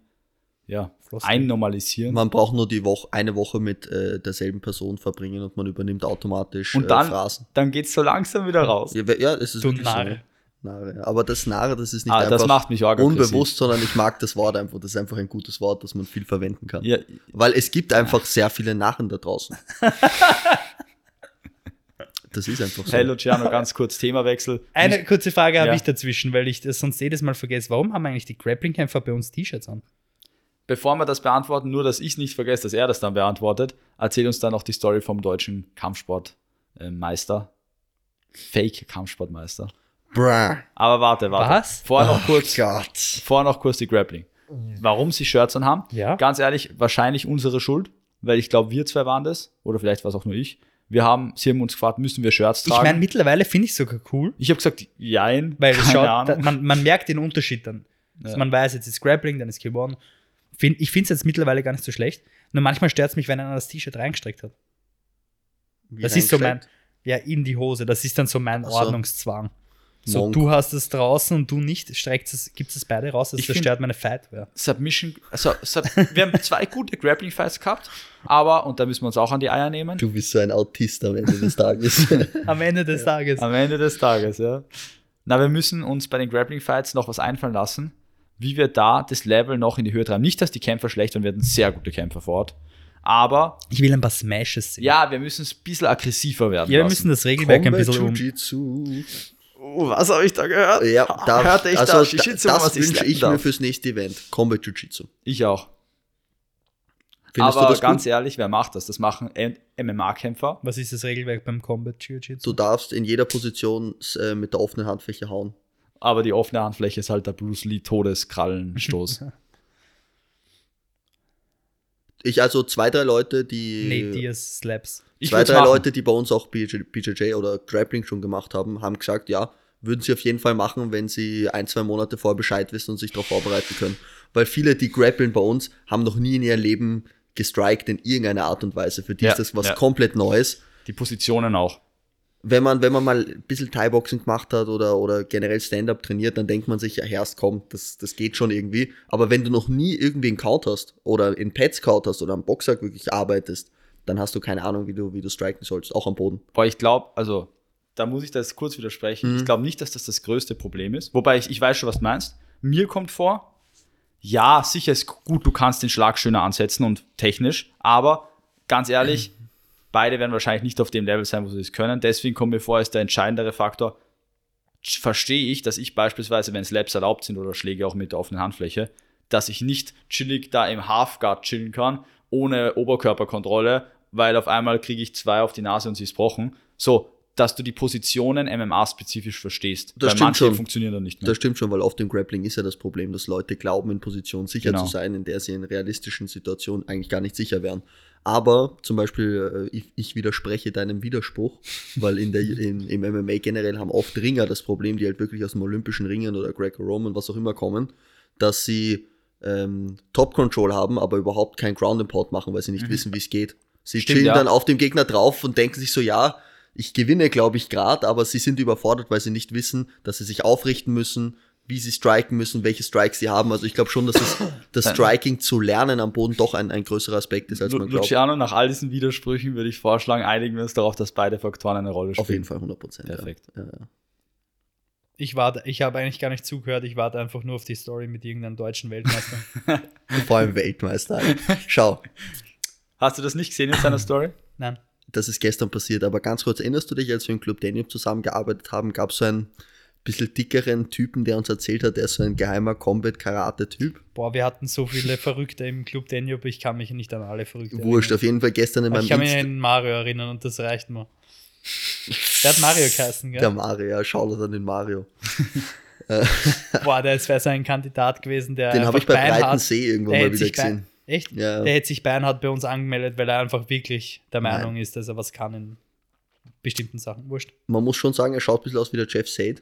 ja, Floskeln. einnormalisieren. Man braucht nur die Woche, eine Woche mit äh, derselben Person verbringen und man übernimmt automatisch Und äh, dann, Phrasen. dann geht es so langsam wieder raus. Ja, ja, es ist Du wirklich Narr. so. Narre. ja. Aber das Narre, das ist nicht Ah, einfach das macht mich arg aggressiv. unbewusst, sondern ich mag das Wort einfach. Das ist einfach ein gutes Wort, das man viel verwenden kann. Ja, Weil es gibt einfach sehr viele Narren da draußen. das ist einfach so. hey Luciano, ganz kurz Themawechsel. Eine kurze Frage habe Ja. ich dazwischen, weil ich das sonst jedes Mal vergesse. Warum haben eigentlich die Grappling-Kämpfer bei uns T-Shirts an? Bevor wir das beantworten, nur dass ich nicht vergesse, dass er das dann beantwortet, erzähl uns dann noch die Story vom deutschen Kampfsportmeister. Fake-Kampfsportmeister. Bruh. Aber warte, warte. Was? Vorher noch kurz, Gott. vorher noch kurz die Grappling. Warum sie Shirts anhaben? Ja. Ganz ehrlich, wahrscheinlich unsere Schuld, weil ich glaube, wir zwei waren das, oder vielleicht war es auch nur ich. Wir haben, sie haben uns gefragt, müssen wir Shirts Ich tragen? meine, mittlerweile finde ich es sogar cool, ich habe gesagt, jein, weil schaut, Ahnung. man, man merkt den Unterschied dann. Also Ja. man weiß, jetzt ist Grappling, dann ist Kill One. Find, ich finde es jetzt mittlerweile gar nicht so schlecht. Nur manchmal stört es mich, wenn einer das T-Shirt reingestreckt hat. Wie Das ist so mein, ja, in die Hose. Das ist dann so mein so. Ordnungszwang. So, Monk. du hast es draußen und du nicht, streckt es, gibt es beide raus, das Ich zerstört meine Fightwear. Submission, also Sub, wir haben zwei gute Grappling-Fights gehabt, aber, und da müssen wir uns auch an die Eier nehmen, Du bist so ein Autist am Ende des Tages. Am Ende des Tages. am Ende des Tages, ja. Na, wir müssen uns bei den Grappling-Fights noch was einfallen lassen, wie wir da das Level noch in die Höhe treiben. Nicht, dass die Kämpfer schlecht waren, wir hatten sehr gute Kämpfer vor Ort, aber Ich will ein paar Smashes sehen. ja, wir müssen es ein bisschen aggressiver werden Ja, wir lassen. müssen das Regelwerk ein Combat bisschen um. Jiu-Jitsu. Oh, was habe ich da gehört? Ja, da, Hörte ich also, da da, das ich wünsche ich mir darf? fürs nächste Event. Combat Jiu-Jitsu. Ich auch. Findest aber du das ganz gut? ehrlich, wer macht das? Das machen MMA-Kämpfer. Was ist das Regelwerk beim Combat Jiu-Jitsu? Du darfst in jeder Position äh, mit der offenen Handfläche hauen. Aber die offene Handfläche ist halt der Bruce Lee Todeskrallenstoß. Ich also zwei, drei Leute, die Nate Diaz Slaps. ich zwei, drei machen. Leute, die bei uns auch BJ, BJJ oder Grappling schon gemacht haben, haben gesagt, ja, würden sie auf jeden Fall machen, wenn sie ein, zwei Monate vorher Bescheid wissen und sich darauf vorbereiten können. Weil viele, die grappeln bei uns, haben noch nie in ihrem Leben gestrikt in irgendeiner Art und Weise. Für die Ja, ist das was ja. komplett Neues. Die Positionen auch. Wenn man, wenn man mal ein bisschen Thai-Boxing gemacht hat oder, oder generell Stand-Up trainiert, dann denkt man sich, ja, Herrst, komm, das, das geht schon irgendwie. Aber wenn du noch nie irgendwie einen Kaut hast oder in Pads Kaut hast oder am Boxsack wirklich arbeitest, dann hast du keine Ahnung, wie du, wie du striken sollst, auch am Boden. Boah, ich glaube, also, da muss ich das kurz widersprechen. Mhm. Ich glaube nicht, dass das das größte Problem ist. Wobei ich, ich weiß schon, was du meinst. Mir kommt vor, ja, sicher ist gut, du kannst den Schlag schöner ansetzen und technisch, aber ganz ehrlich, beide werden wahrscheinlich nicht auf dem Level sein, wo sie es können. Deswegen kommt mir vor, ist der entscheidendere Faktor, verstehe ich, dass ich beispielsweise, wenn Slaps erlaubt sind oder Schläge auch mit der offenen Handfläche, dass ich nicht chillig da im Halfguard chillen kann, ohne Oberkörperkontrolle, weil auf einmal kriege ich zwei auf die Nase und sie ist brochen. So, dass du die Positionen MMA-spezifisch verstehst. Das weil stimmt schon. funktionieren dann nicht mehr. Das stimmt schon, weil oft im Grappling ist ja das Problem, dass Leute glauben, in Position sicher Genau. zu sein, in der sie in realistischen Situationen eigentlich gar nicht sicher wären. Aber zum Beispiel, äh, ich, ich widerspreche deinem Widerspruch, weil in der, in, im MMA generell haben oft Ringer das Problem, die halt wirklich aus dem olympischen Ringen oder Greco-Roman, was auch immer kommen, dass sie ähm, Top-Control haben, aber überhaupt kein Ground and Pound machen, weil sie nicht wissen, wie es geht. Sie Mhm. Stimmt, chillen ja. dann auf dem Gegner drauf und denken sich so, ja, ich gewinne, glaube ich, gerade, aber sie sind überfordert, weil sie nicht wissen, dass sie sich aufrichten müssen, wie sie striken müssen, welche Strikes sie haben. Also ich glaube schon, dass es, das Striking zu lernen am Boden doch ein, ein größerer Aspekt ist, als man glaubt. Luciano, nach all diesen Widersprüchen würde ich vorschlagen, einigen wir uns darauf, dass beide Faktoren eine Rolle spielen. Auf jeden Fall 100 Prozent. Perfekt. Ja. Ja, ja. Ich warte, ich habe eigentlich gar nicht zugehört, ich warte einfach nur auf die Story mit irgendeinem deutschen Weltmeister. Vor allem Weltmeister. Schau, Hast du das nicht gesehen in seiner Story? Nein. Das ist gestern passiert, aber ganz kurz, erinnerst du dich, als wir im Club Daniel zusammengearbeitet haben, gab es so einen bisschen dickeren Typen, der uns erzählt hat, der ist so ein geheimer Combat-Karate-Typ. Boah, wir hatten so viele Verrückte im Club Danube, ich kann mich nicht an alle Verrückte Wurscht, erinnern. auf jeden Fall gestern in meinem Ich kann mich an Mario erinnern und das reicht mir. Der hat Mario geheißen, der gell? Mario, ja, schau das an den Mario. Boah, der wäre so ein Kandidat gewesen, der. Den habe ich bei Breitensee irgendwann der mal wieder gesehen. Echt? Ja. Der hätte sich Beinhard bei uns angemeldet, weil er einfach wirklich der Nein. Meinung ist, dass er was kann in bestimmten Sachen. Wurscht. Man muss schon sagen, er schaut ein bisschen aus wie der Jeff Sade.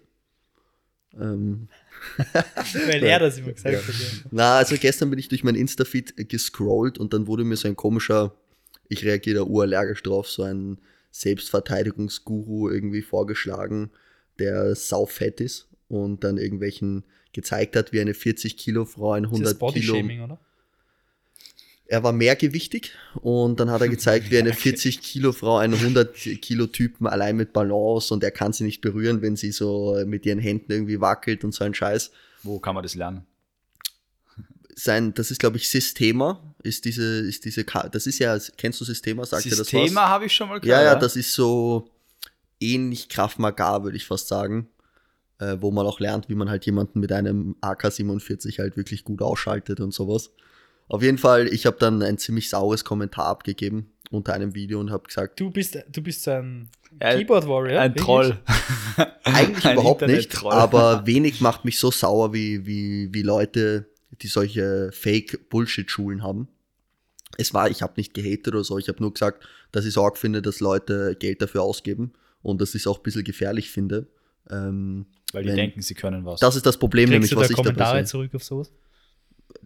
Ähm, Weil er das immer gesagt Ja. hat. Ja. Na, also gestern bin ich durch mein Insta-Feed gescrollt und dann wurde mir so ein komischer, ich reagiere da urallergisch drauf, so ein Selbstverteidigungsguru irgendwie vorgeschlagen, der saufett ist und dann irgendwelchen gezeigt hat, wie eine 40 Kilo Frau ein Ist das 100 Kilo. Bodyshaming, oder? Er war mehrgewichtig und dann hat er gezeigt, wie eine 40 Kilo Frau einen 100 Kilo Typen allein mit Balance und er kann sie nicht berühren, wenn sie so mit ihren Händen irgendwie wackelt und so ein Scheiß. Wo kann man das lernen? sein, das ist glaube ich Systema, ist diese, ist diese, das ist ja, kennst du Systema, sagt dir das was? habe ich schon mal Ja, gehört. ja, das ist so ähnlich Kraft Maga, würde ich fast sagen, äh, wo man auch lernt, wie man halt jemanden mit einem AK-47 halt wirklich gut ausschaltet und sowas. Auf jeden Fall, ich habe dann ein ziemlich saures Kommentar abgegeben unter einem Video und habe gesagt, Du bist, du bist so ein Ja, Keyboard Warrior. Ein wirklich? Troll. eigentlich Ein überhaupt nicht, aber wenig macht mich so sauer wie, wie, wie Leute, die solche Fake-Bullshit-Schulen haben. Es war, ich habe nicht gehatet oder so, ich habe nur gesagt, dass ich Sorge finde, dass Leute Geld dafür ausgeben und dass ich es auch ein bisschen gefährlich finde. Ähm, Weil die Wenn- denken, sie können was. das ist das Problem, Kriegst nämlich du was ich dabei Kommentare sehe. zurück auf sowas?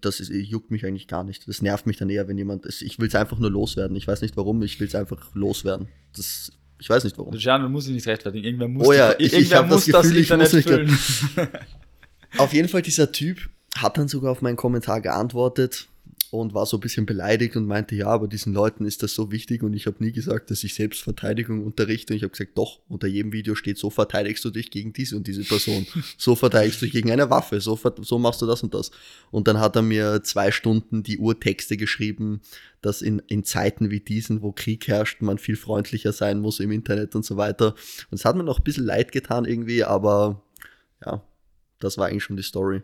Das ist, juckt mich eigentlich gar nicht. Das nervt mich dann eher, wenn jemand, ich will es einfach nur loswerden. Ich weiß nicht warum, ich will es einfach loswerden. Das, ich weiß nicht warum. Luciano muss sich nicht rechtfertigen. Irgendwer muss, Oh ja, ich- ich irgendwer das muss das Gefühl, ich Internet füllen. Auf jeden Fall, dieser Typ hat dann sogar auf meinen Kommentar geantwortet und war so ein bisschen beleidigt und meinte, ja, aber diesen Leuten ist das so wichtig und ich habe nie gesagt, dass ich Selbstverteidigung unterrichte und ich habe gesagt, doch, unter jedem Video steht, so verteidigst du dich gegen diese und diese Person, so verteidigst du dich gegen eine Waffe, so, so machst du das und das. Und dann hat er mir zwei Stunden die Urtexte geschrieben, dass in, in Zeiten wie diesen, wo Krieg herrscht, man viel freundlicher sein muss im Internet und so weiter. Und es hat mir noch ein bisschen leid getan irgendwie, aber ja, das war eigentlich schon die Story.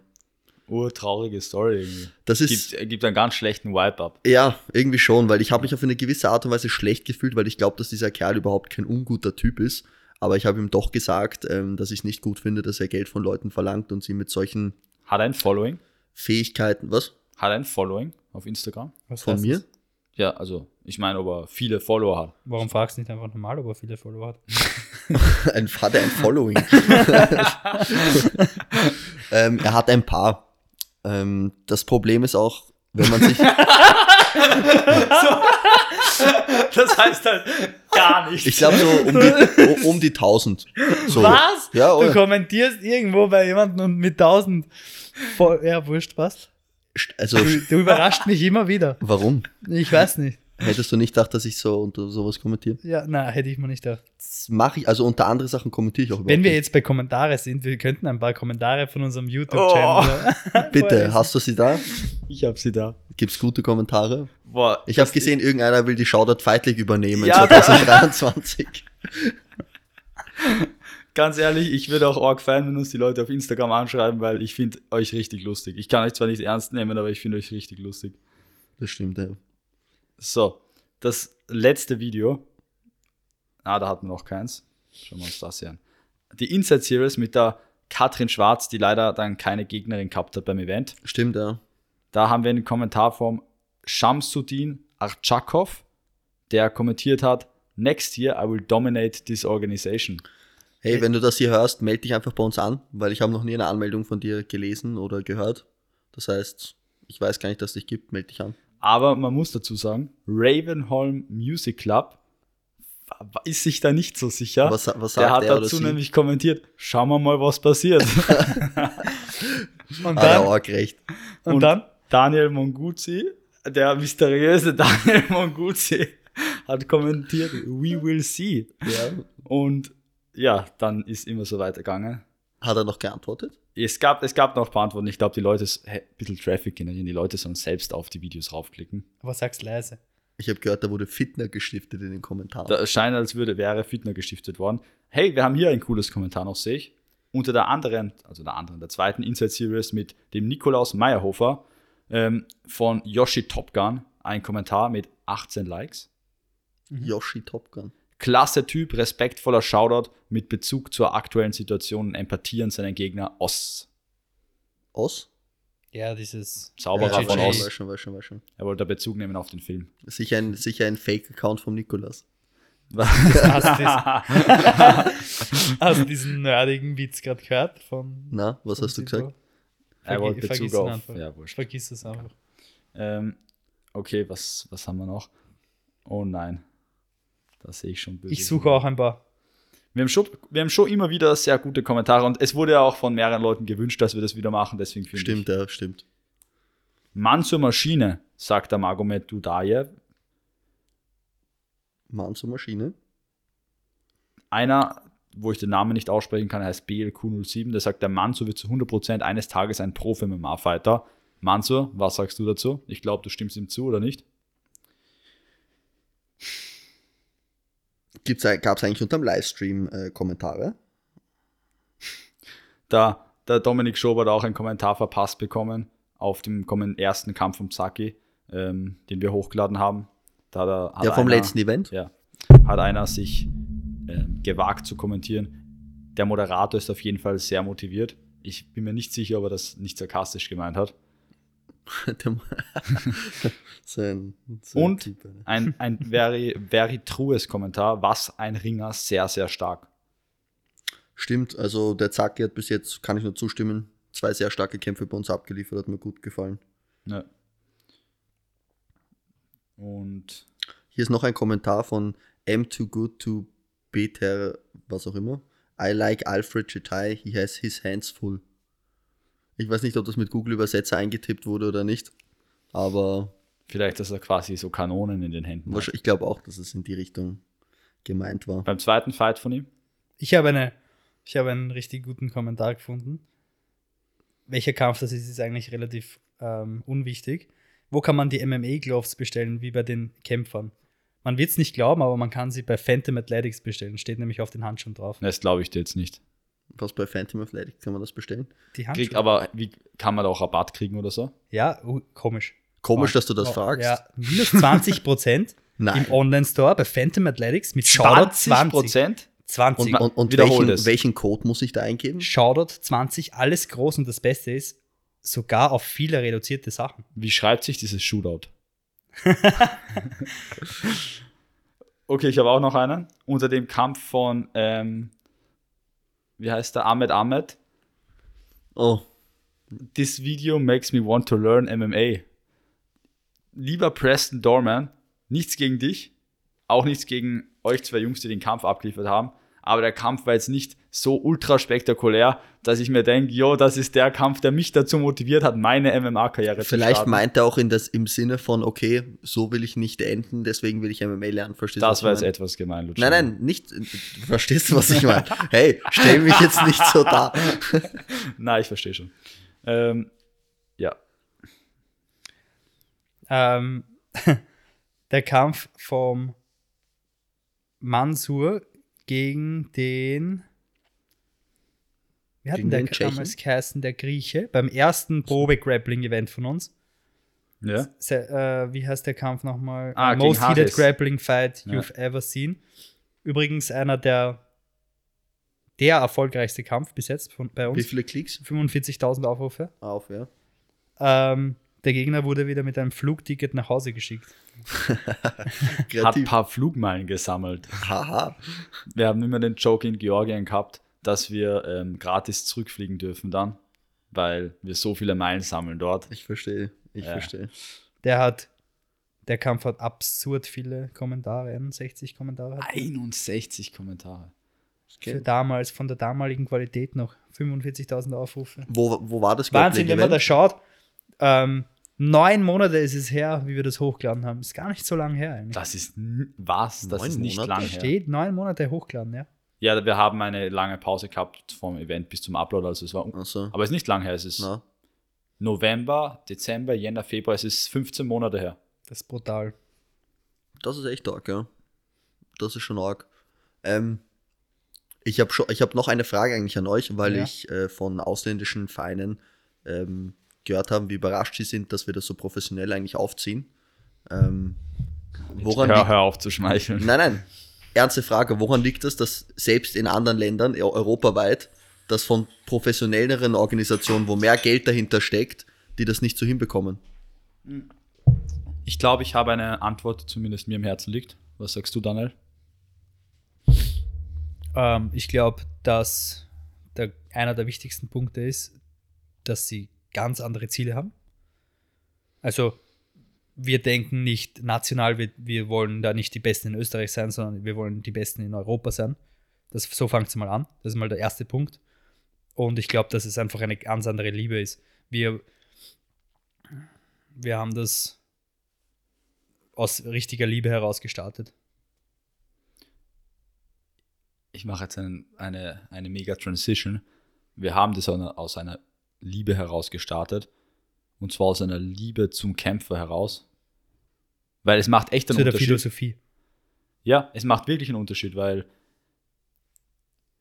Urtraurige Story irgendwie. Das ist, Gibt, gibt einen ganz schlechten Wipe up. ja, irgendwie schon, weil ich habe mich auf eine gewisse Art und Weise schlecht gefühlt, weil ich glaube, dass dieser Kerl überhaupt kein unguter Typ ist. Aber ich habe ihm doch gesagt, ähm, dass ich es nicht gut finde, dass er Geld von Leuten verlangt und sie mit solchen Hat er ein Following? Fähigkeiten, was? Hat er ein Following auf Instagram? Was Von mir? das? Ja, also ich meine, ob er viele Follower hat. Warum fragst du nicht einfach normal, ob er viele Follower hat? Ein, hat er ein Following? ähm, er hat ein paar. Ähm, das Problem ist auch, wenn man sich, Das heißt halt gar nichts. ich glaube so um die, um die 1000. So. Was? Ja, du kommentierst irgendwo bei jemandem und mit 1000. Voll, ja, wurscht, was? Also, Du, du überrascht mich immer wieder. warum? Ich weiß nicht. Hättest du nicht gedacht, dass ich so unter sowas kommentiere? Ja, na, hätte ich mir nicht gedacht. Das mache ich, also unter andere Sachen kommentiere ich auch Wenn wir nicht. jetzt bei Kommentare sind, wir könnten ein paar Kommentare von unserem YouTube-Channel. Bitte, vorlesen. hast du sie da? ich hab sie da. Gibt's gute Kommentare? Boah, Ich habe gesehen, irgendeiner will die Shoutout Feitlich übernehmen Ja, 2023. Ganz ehrlich, ich würde auch arg feiern, wenn uns die Leute auf Instagram anschreiben, weil ich finde euch richtig lustig. Ich kann euch zwar nicht ernst nehmen, aber ich finde euch richtig lustig. Das stimmt, ja. So, das letzte Video. Ah, da hatten wir noch keins. Schauen wir uns das hier an. Die Inside Series mit der Katrin Schwarz, die leider dann keine Gegnerin gehabt hat beim Event. Stimmt, ja. Da haben wir einen Kommentar vom Shamsuddin Archakov, der kommentiert hat: Next year I will dominate this organization. Hey, wenn du das hier hörst, melde dich einfach bei uns an, weil ich habe noch nie eine Anmeldung von dir gelesen oder gehört. Das heißt, ich weiß gar nicht, dass es dich gibt, melde dich an. Aber man muss dazu sagen, Ravenholm Music Club ist sich da nicht so sicher. Was, was Der hat er oder dazu sie? nämlich kommentiert, schauen wir mal, was passiert. Und Ah, ja, dann, arg recht. und dann Daniel Monguzzi, der mysteriöse Daniel Monguzzi, hat kommentiert, we will see. Ja. Und ja, dann ist immer so weitergegangen. Hat er noch geantwortet? Es gab, es gab noch ein paar Antworten. Ich glaube, die Leute, hä, ein bisschen Traffic generieren, die Leute sollen selbst auf die Videos raufklicken. aber sag's leise. Ich habe gehört, da wurde Fitner gestiftet in den Kommentaren. Da scheint, als würde, wäre Fitner gestiftet worden. Hey, wir haben hier ein cooles Kommentar noch, sehe ich. Unter der anderen, also der anderen, der zweiten Inside Series mit dem Nikolaus Meyerhofer ähm, von Yoshi Top Gun ein Kommentar mit 18 Likes. Yoshi Top Gun. Klasse Typ, respektvoller Shoutout mit Bezug zur aktuellen Situation und Empathie an seinen Gegner Oss. Oss? Ja, dieses Zauberer Ja, von. Oz. Weiß schon, weiß schon, weiß schon. Er wollte da Bezug nehmen auf den Film. Sicher ein, sicher ein Fake-Account vom Nikolas. Hast, du diesen nerdigen Witz gerade gehört? Von, Na, was von hast du gesagt? Er wollte vergiss Bezug ihn auf. einfach. Ja, wurscht. Vergiss es einfach. Ähm, okay, was, was haben wir noch? Oh nein. Da sehe ich schon böse. Ich suche auch ein paar. Wir haben, schon, wir haben schon immer wieder sehr gute Kommentare und es wurde ja auch von mehreren Leuten gewünscht, dass wir das wieder machen, deswegen finde Stimmt, ich. ja, stimmt. Mann zur Maschine, sagt der Magomed Dudayev. Mann zur Maschine. Einer, wo ich den Namen nicht aussprechen kann, heißt BLQ07, der sagt, der Mansur wird zu 100% eines Tages ein Profi-MMA-Fighter. Mansur, was sagst du dazu? Ich glaube, du stimmst ihm zu, oder nicht? Gab es eigentlich unterm Livestream äh, Kommentare? Da, der Dominik Schob hat auch einen Kommentar verpasst bekommen auf dem ersten Kampf vom Saki, ähm, den wir hochgeladen haben. Da er, hat ja, vom einer, letzten Event? Ja, hat einer sich ähm, gewagt zu kommentieren. Der Moderator ist auf jeden Fall sehr motiviert. Ich bin mir nicht sicher, ob er das nicht sarkastisch gemeint hat. Der- so ein, so ein Und Typ, Alter. ein, ein very, very trues Kommentar. Was ein Ringer, sehr, sehr stark. Stimmt, also der Zacki hat bis jetzt, kann ich nur zustimmen, zwei sehr starke Kämpfe bei uns abgeliefert, hat mir gut gefallen. Ne. Und Hier ist noch ein Kommentar von M too good to beter, was auch immer. I like Alfred Chetai, he has his hands full. Ich weiß nicht, ob das mit Google Übersetzer eingetippt wurde oder nicht, aber vielleicht, dass er quasi so Kanonen in den Händen hat. wahrscheinlich- ich glaube auch, dass es in die Richtung gemeint war. Beim zweiten Fight von ihm Ich habe, eine, ich habe einen richtig guten Kommentar gefunden. Welcher Kampf das ist, ist eigentlich relativ ähm, unwichtig. Wo kann man die MMA-Gloves bestellen, wie bei den Kämpfern? Man wird es nicht glauben, aber man kann sie bei Phantom Athletics bestellen. Steht nämlich auf den Handschuhen drauf. Das glaube ich dir jetzt nicht. Was bei Phantom Athletic kann man das bestellen? Die Handschuhe. Krieg, aber wie kann man da auch Rabatt kriegen oder so? ja, oh, komisch. Komisch, dass du das oh, fragst. Ja, minus 20 Prozent im Online-Store bei Phantom Athletics mit Shoutout 20. Prozent? 20. Und, und, und welchen, das. welchen Code muss ich da eingeben? Shoutout 20, alles groß und das Beste ist, sogar auf viele reduzierte Sachen. Wie schreibt sich dieses Shootout? okay, ich habe auch noch einen. Unter dem Kampf von, ähm, wie heißt der, Ahmed Ahmed. Oh, This video makes me want to learn MMA. Lieber Preston Dorman, nichts gegen dich, auch nichts gegen euch zwei Jungs, die den Kampf abgeliefert haben. Aber der Kampf war jetzt nicht so ultra spektakulär, dass ich mir denke, jo, das ist der Kampf, der mich dazu motiviert hat, meine MMA-Karriere zu vielleicht starten. meint er auch in das, im Sinne von, okay, so will ich nicht enden, deswegen will ich MMA lernen. Verstehst du? was Das war jetzt etwas gemein, Luciano. Nein, nein, nicht. Du verstehst, was ich meine. Hey, stell mich jetzt nicht so dar. Nein, ich verstehe schon. Ähm, ja, Ähm, der Kampf vom Mansur gegen den Wie hat Gegen denn der den Tschechen? damals geheißen, der Grieche? Beim ersten Probe-Grappling-Event von uns. Ja. Se, äh, wie heißt der Kampf nochmal? Ah, gegen Most heated grappling fight Ja. you've ever seen. Übrigens einer der der erfolgreichste Kampf bis jetzt von, bei Wie uns. viele Klicks? 45.000 Aufrufe. Auf, ja. Ähm, der Gegner wurde wieder mit einem Flugticket nach Hause geschickt. Hat ein paar Flugmeilen gesammelt. Haha. Wir haben immer den Joke in Georgien gehabt, dass wir ähm, gratis zurückfliegen dürfen dann, weil wir so viele Meilen sammeln dort. Ich verstehe. Ich Ja. verstehe. Der hat, der Kampf hat absurd viele Kommentare, 61 Kommentare. Hat er. 61 Kommentare. Für damals, von der damaligen Qualität noch 45.000 Aufrufe. Wo, wo war das Wahnsinn, wenn man da schaut. Ähm, neun Monate ist es her, wie wir das hochgeladen haben. Ist gar nicht so lange her eigentlich. Das ist was? Das Neun ist nicht Monate? lang her. Steht neun Monate hochgeladen, ja. Ja, wir haben eine lange Pause gehabt vom Event bis zum Upload, also es war, Also, aber es ist nicht lang her. Es ist na, November, Dezember, Jänner, Februar. Es ist 15 Monate her. Das ist brutal. das ist echt arg, ja. Das ist schon arg. Ähm, ich habe hab noch eine Frage eigentlich an euch, weil Ja. ich äh, von ausländischen Vereinen ähm, gehört habe, wie überrascht sie sind, dass wir das so professionell eigentlich aufziehen. Ähm, woran hör, hör auf zu schmeicheln. Nein, nein. Ernste Frage. Woran liegt es, dass selbst in anderen Ländern, europaweit, dass von professionelleren Organisationen, wo mehr Geld dahinter steckt, die das nicht so hinbekommen? Ich glaube, ich habe eine Antwort, die zumindest mir im Herzen liegt. Was sagst du, Daniel? Ähm, ich glaube, dass der, einer der wichtigsten Punkte ist, dass sie ganz andere Ziele haben. Also wir denken nicht national, wir, wir wollen da nicht die Besten in Österreich sein, sondern wir wollen die Besten in Europa sein. Das, so fängt es mal an. Das ist mal der erste Punkt. Und ich glaube, dass es einfach eine ganz andere Liebe ist. Wir, wir haben das aus richtiger Liebe heraus gestartet. Ich mache jetzt einen, eine, eine mega Transition. Wir haben das aus- aus einer Liebe heraus gestartet. Und zwar aus einer Liebe zum Kämpfer heraus. Weil es macht echt einen Zu der Unterschied. Philosophie. Ja, es macht wirklich einen Unterschied, weil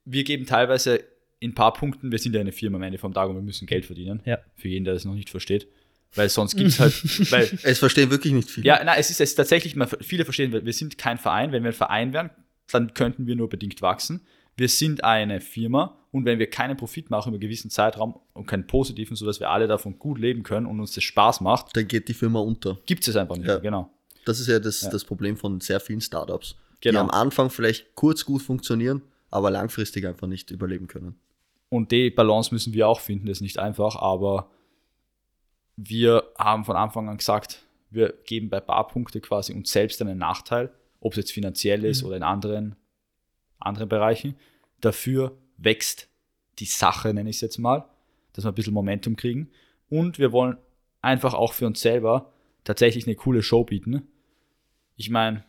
wir geben teilweise in ein paar Punkten, wir sind ja eine Firma am Ende vom Tag und wir müssen Geld verdienen. Ja. Für jeden, der das noch nicht versteht. Weil sonst gibt es halt, weil Es verstehen wirklich nicht viele. Ja, nein, es ist, es ist tatsächlich, viele verstehen, wir sind kein Verein. Wenn wir ein Verein wären, dann könnten wir nur bedingt wachsen. Wir sind eine Firma und wenn wir keinen Profit machen über einen gewissen Zeitraum und keinen positiven, sodass wir alle davon gut leben können und uns das Spaß macht, Dann geht die Firma unter. gibt es einfach nicht. Ja. Genau. Das ist ja das, Ja. das Problem von sehr vielen Startups. Die Genau. am Anfang vielleicht kurz gut funktionieren, aber langfristig einfach nicht überleben können. Und die Balance müssen wir auch finden, das ist nicht einfach, aber wir haben von Anfang an gesagt, wir geben bei Barpunkte quasi uns selbst einen Nachteil, ob es jetzt finanziell ist oder in anderen, anderen Bereichen. Dafür wächst die Sache, nenne ich es jetzt mal, dass wir ein bisschen Momentum kriegen. Und wir wollen einfach auch für uns selber tatsächlich eine coole Show bieten. Ich meine,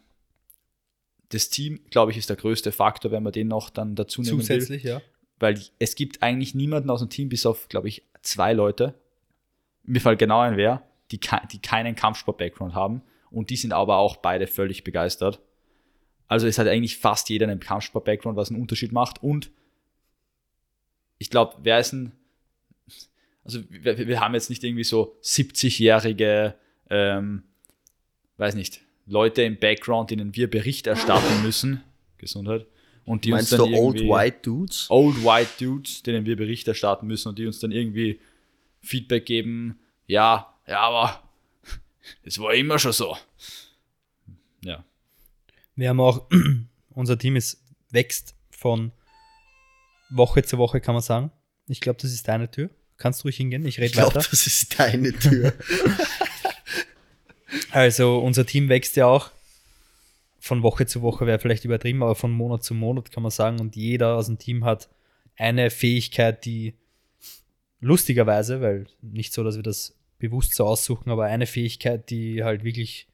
das Team, glaube ich, ist der größte Faktor, wenn man den noch dann dazu nehmen will Zusätzlich, ja. weil es gibt eigentlich niemanden aus dem Team, bis auf, glaube ich, zwei Leute. Mir fällt genau ein wer, die, die keinen Kampfsport-Background haben. Und die sind aber auch beide völlig begeistert. Also es hat eigentlich fast jeder einen Kampfsport-Background, was einen Unterschied macht. Und ich glaube, wer ist ein. Also wir, wir haben jetzt nicht irgendwie so 70-jährige, ähm, weiß nicht, Leute im Background, denen wir Bericht erstatten müssen. Gesundheit. Und die Meinst uns du dann Old irgendwie- White Dudes? Old White Dudes, denen wir Bericht erstatten müssen und die uns dann irgendwie Feedback geben, ja, ja, aber es war immer schon so. Ja. Wir haben auch, unser Team ist, wächst von Woche zu Woche, kann man sagen. Ich glaube, das ist deine Tür. Kannst du ruhig hingehen, ich Ich rede glaube, weiter. das ist deine Tür. Also unser Team wächst ja auch von Woche zu Woche, wäre vielleicht übertrieben, aber von Monat zu Monat kann man sagen. Und jeder aus dem Team hat eine Fähigkeit, die lustigerweise, weil nicht so, dass wir das bewusst so aussuchen, aber eine Fähigkeit, die halt wirklich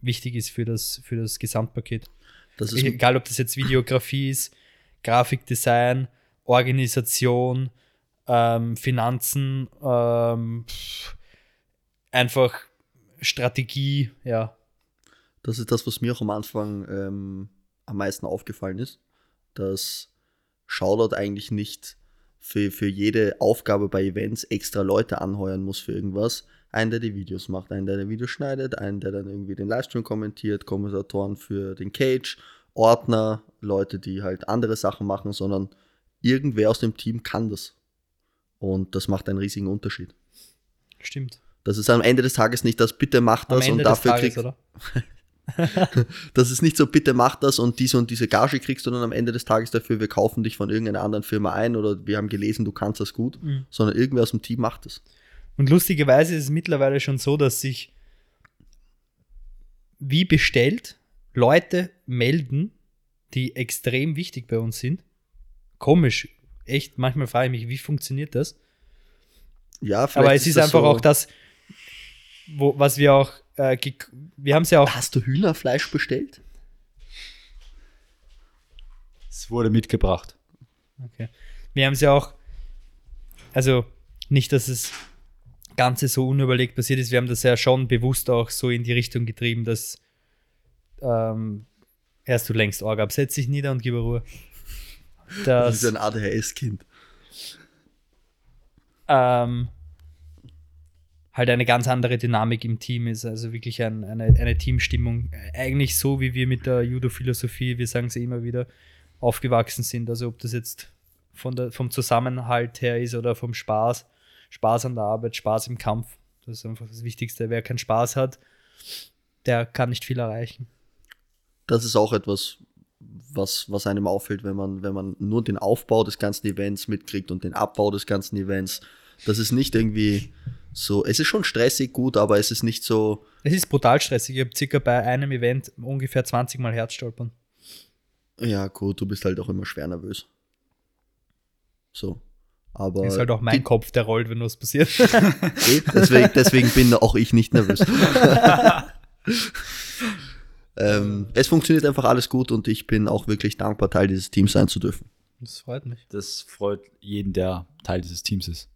wichtig ist für das, für das Gesamtpaket. Das ist, Egal, ob das jetzt Videografie ist, Grafikdesign, Organisation, ähm, Finanzen, ähm, einfach Strategie, ja. das ist das, was mir auch am Anfang ähm, am meisten aufgefallen ist, dass Shoutout eigentlich nicht für, für jede Aufgabe bei Events extra Leute anheuern muss für irgendwas. Einen, der die Videos macht, einen, der die Videos schneidet, einen, der dann irgendwie den Livestream kommentiert, Kommentatoren für den Cage, Ordner, Leute, die halt andere Sachen machen, sondern irgendwer aus dem Team kann das. Und das macht einen riesigen Unterschied. Stimmt. Das ist am Ende des Tages nicht das, bitte macht Am das und dafür Tages, kriegst? Das ist nicht so, bitte mach das und diese und diese Gage kriegst du dann am Ende des Tages dafür, wir kaufen dich von irgendeiner anderen Firma ein oder wir haben gelesen, du kannst das gut, Mhm. sondern irgendwer aus dem Team macht das. Und lustigerweise ist es mittlerweile schon so, dass sich wie bestellt Leute melden, die extrem wichtig bei uns sind. Komisch. Echt, manchmal frage ich mich, wie funktioniert das? Ja, vielleicht Aber es ist, das einfach so, auch das, wo, was wir auch, äh, wir haben es ja auch, Hast du Hühnerfleisch bestellt? Es wurde mitgebracht. okay. wir haben es ja auch, also nicht, dass es Ganze so unüberlegt passiert ist, wir haben das ja schon bewusst auch so in die Richtung getrieben, dass ähm, erst du längst Org ab, setz dich nieder und gib Ruhe. Das Das, ist ein ADHS-Kind. ähm, halt eine ganz andere Dynamik im Team ist, also wirklich ein, eine, eine Teamstimmung. Eigentlich so, wie wir mit der Judo-Philosophie, wir sagen es immer wieder, aufgewachsen sind. Also ob das jetzt von der, vom Zusammenhalt her ist oder vom Spaß, Spaß an der Arbeit, Spaß im Kampf. Das ist einfach das Wichtigste. Wer keinen Spaß hat, der kann nicht viel erreichen. Das ist auch etwas, was, was einem auffällt, wenn man, wenn man nur den Aufbau des ganzen Events mitkriegt und den Abbau des ganzen Events. Das ist nicht irgendwie so, es ist schon stressig gut, aber es ist nicht so, Es ist brutal stressig. Ich habe circa bei einem Event ungefähr 20 Mal Herzstolpern. ja gut, du bist halt auch immer schwer nervös. So. Aber ist halt auch mein die- Kopf, der rollt, wenn was passiert. Deswegen, deswegen bin auch ich nicht nervös. ähm, es funktioniert einfach alles gut und ich bin auch wirklich dankbar, Teil dieses Teams sein zu dürfen. Das freut mich. Das freut jeden, der Teil dieses Teams ist.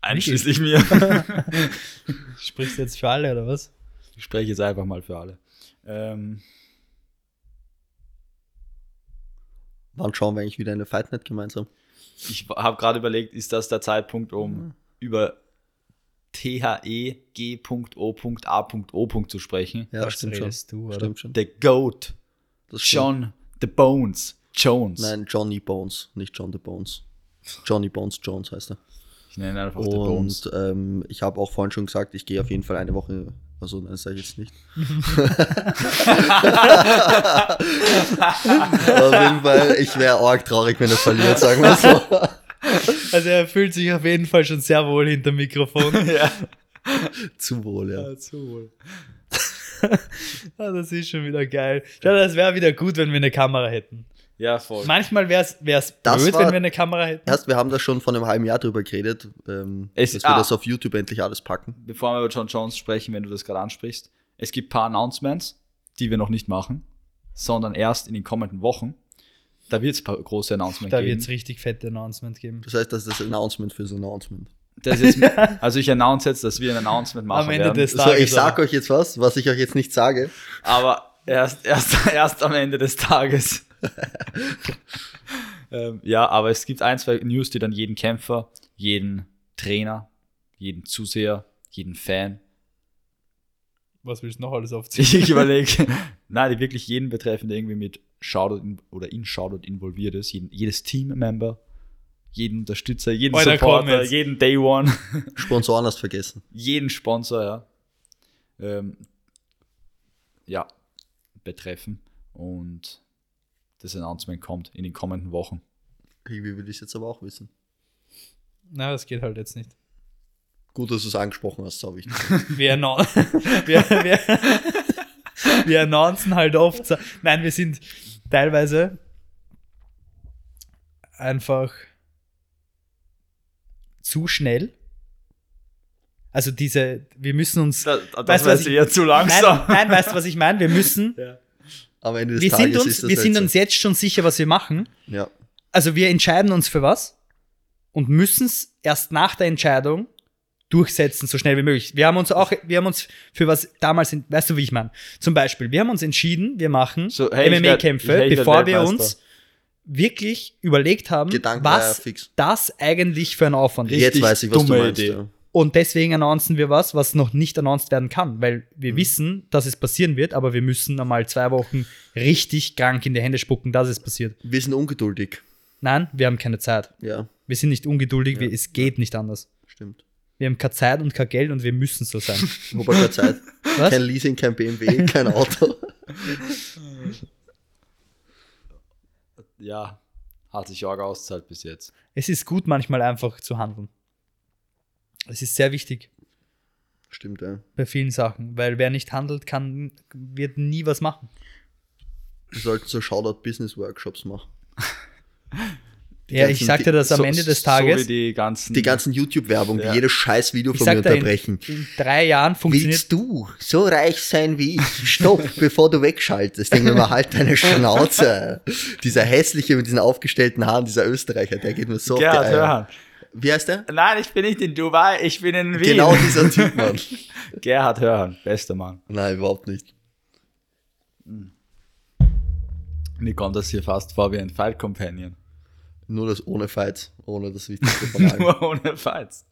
Einschließlich mir. Sprichst du jetzt für alle oder was? Ich spreche jetzt einfach mal für alle. Ähm, Wann schauen wir eigentlich wieder eine Fight Night gemeinsam? ich habe gerade überlegt, ist das der Zeitpunkt, um über E THEG.O.A.O. zu sprechen? Ja, Was stimmt schon. du, oder? Stimmt schon. The GOAT, Das. John The Bones Jones. Nein, Johnny Bones, nicht John the Bones. Johnny Bones Jones heißt er. Ich nenne ihn einfach The Bones. Und ähm, ich habe auch vorhin schon gesagt, ich gehe auf jeden Fall eine Woche. Also, nein, das sage ich jetzt nicht. auf jeden Fall, ich wäre arg traurig, wenn er verliert, sagen wir so. Also er fühlt sich auf jeden Fall schon sehr wohl hinter dem Mikrofon. ja. Zu wohl, ja. zu wohl. Ah, das ist schon wieder geil. Schau, das wäre wieder gut, wenn wir eine Kamera hätten. Ja, voll. Manchmal wäre es Das blöd, war- wenn wir eine Kamera hätten. Erst, wir haben da schon vor einem halben Jahr drüber geredet, ähm, Es- dass wir ah. das auf YouTube endlich alles packen. Bevor wir über John Jones sprechen, wenn du das gerade ansprichst, es gibt ein paar Announcements, die wir noch nicht machen, sondern erst in den kommenden Wochen. Da wird es ein paar große Announcements Da geben. wird es richtig fette Announcement geben. Das heißt, das ist das Announcement fürs Announcement. Das ist, also ich announce jetzt, dass wir ein Announcement machen Am Ende werden, des So, Tages. ich sag euch jetzt was, was ich euch jetzt nicht sage. aber erst, erst, erst am Ende des Tages. ähm, ja, aber es gibt ein, zwei News, die dann jeden Kämpfer, jeden Trainer, jeden Zuseher, jeden Fan, Was willst du noch alles aufziehen? ich überlege, nein, die wirklich jeden betreffen, der irgendwie mit Shoutout in, oder in Shoutout involviert ist, jeden, jedes Teammember, jeden Unterstützer, jeden kommen Supporter, jeden Day One. Sponsoren hast vergessen. jeden Sponsor, ja, ähm, ja, betreffen. Und das Announcement kommt in den kommenden Wochen. Irgendwie will ich es jetzt aber auch wissen. Na, das geht halt jetzt nicht. Gut, dass du es angesprochen hast, sau wichtig. Wir, annou wir, wir, announcen halt oft. Nein, wir sind teilweise einfach zu schnell. Also diese, wir müssen uns. Das, Weißt du, was ich- eher zu Nein, langsam. nein, weißt du, was ich meine? Wir müssen. Am Ende des Wir Tages sind uns, ist das wir halt sind so. uns jetzt schon sicher, was wir machen. Ja. Also wir entscheiden uns für was und müssen es erst nach der Entscheidung durchsetzen, so schnell wie möglich. Wir haben uns auch, wir haben uns für was damals, in- weißt du, wie ich meine? Zum Beispiel, wir haben uns entschieden, wir machen So, hey, MMA-Kämpfe, hey, bevor wir uns wirklich überlegt haben, Gedanken ja was fix. das eigentlich für ein Aufwand ist. Jetzt weiß ich, was du dumme meinst. Idee. Ja. Und deswegen announcen wir was, was noch nicht announced werden kann, weil wir Mhm. wissen, dass es passieren wird, aber wir müssen einmal zwei Wochen richtig krank in die Hände spucken, dass es passiert. Wir sind ungeduldig. Nein, wir haben keine Zeit. Ja, Wir sind nicht ungeduldig, wir, es geht nicht anders. stimmt. Wir haben keine Zeit und kein Geld und wir müssen so sein. Wobei keine Zeit. Was? Kein Leasing, kein BMW, kein Auto. Ja, hat sich arg auszahlt bis jetzt. Es ist gut, manchmal einfach zu handeln. Es ist sehr wichtig Stimmt, ja. bei vielen Sachen, weil wer nicht handelt, kann, wird nie was machen. Wir sollten so Shoutout-Business-Workshops machen. Die ja, ganzen- ich sagte das am So- Ende des So Tages. wie die ganzen. Die ganzen YouTube-Werbung, Ja. die jedes scheiß Video von mir da, in, unterbrechen. in drei Jahren funktioniert Willst du so reich sein wie ich? Stopp, bevor du wegschaltest. Denk mir mal, halt deine Schnauze. dieser hässliche mit diesen aufgestellten Haaren, dieser Österreicher, der geht mir so auf die Gerhard Eier. Hörhan. Wie heißt der? Nein, ich bin nicht in Dubai, ich bin in Wien. Genau dieser Typ, Mann. Gerhard Hörhan, bester Mann. Nein, überhaupt nicht. Mir kommt das hier fast vor wie ein Fight Companion. Nur das ohne Fights, ohne das Wichtigste von allem. Nur ohne Fights.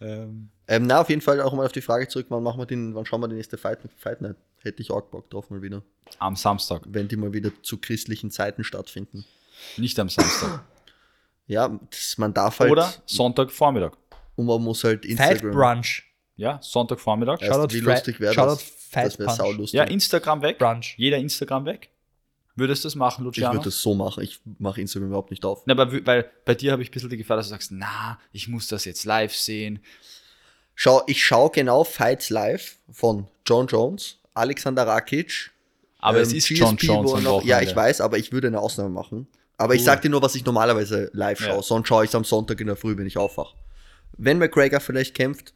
Ähm, ähm, na, auf jeden Fall auch mal auf die Frage zurück, wann machen wir den, wann schauen wir die nächste Fight, Fight Night? Hätte ich auch Bock drauf mal wieder. am Samstag. Wenn die mal wieder zu christlichen Zeiten stattfinden. Nicht am Samstag. Ja, das, man darf halt. Oder Sonntagvormittag. Und man muss halt Fight Instagram. Brunch. Ja, Sonntagvormittag. Shoutout wie lustig wäre Shoutout das? Fight Das wäre saulustig. Ja, Instagram weg. Brunch. Jeder Instagram weg. Würdest du das machen, ich Luciano? würde das so machen. Ich mache Instagram überhaupt nicht auf. Na, aber weil bei dir habe ich ein bisschen die Gefahr, dass du sagst, na, ich muss das jetzt live sehen. Schau, ich schaue genau Fights live von John Jones, Alexander Rakic. Aber es ähm, ist GSP, John Jones noch. Ja, ich weiß, aber ich würde eine Ausnahme machen. Aber ich Cool. sag dir nur, was ich normalerweise live schaue. Ja. Sonst schaue ich es am Sonntag in der Früh, wenn ich aufwache. Wenn McGregor vielleicht kämpft.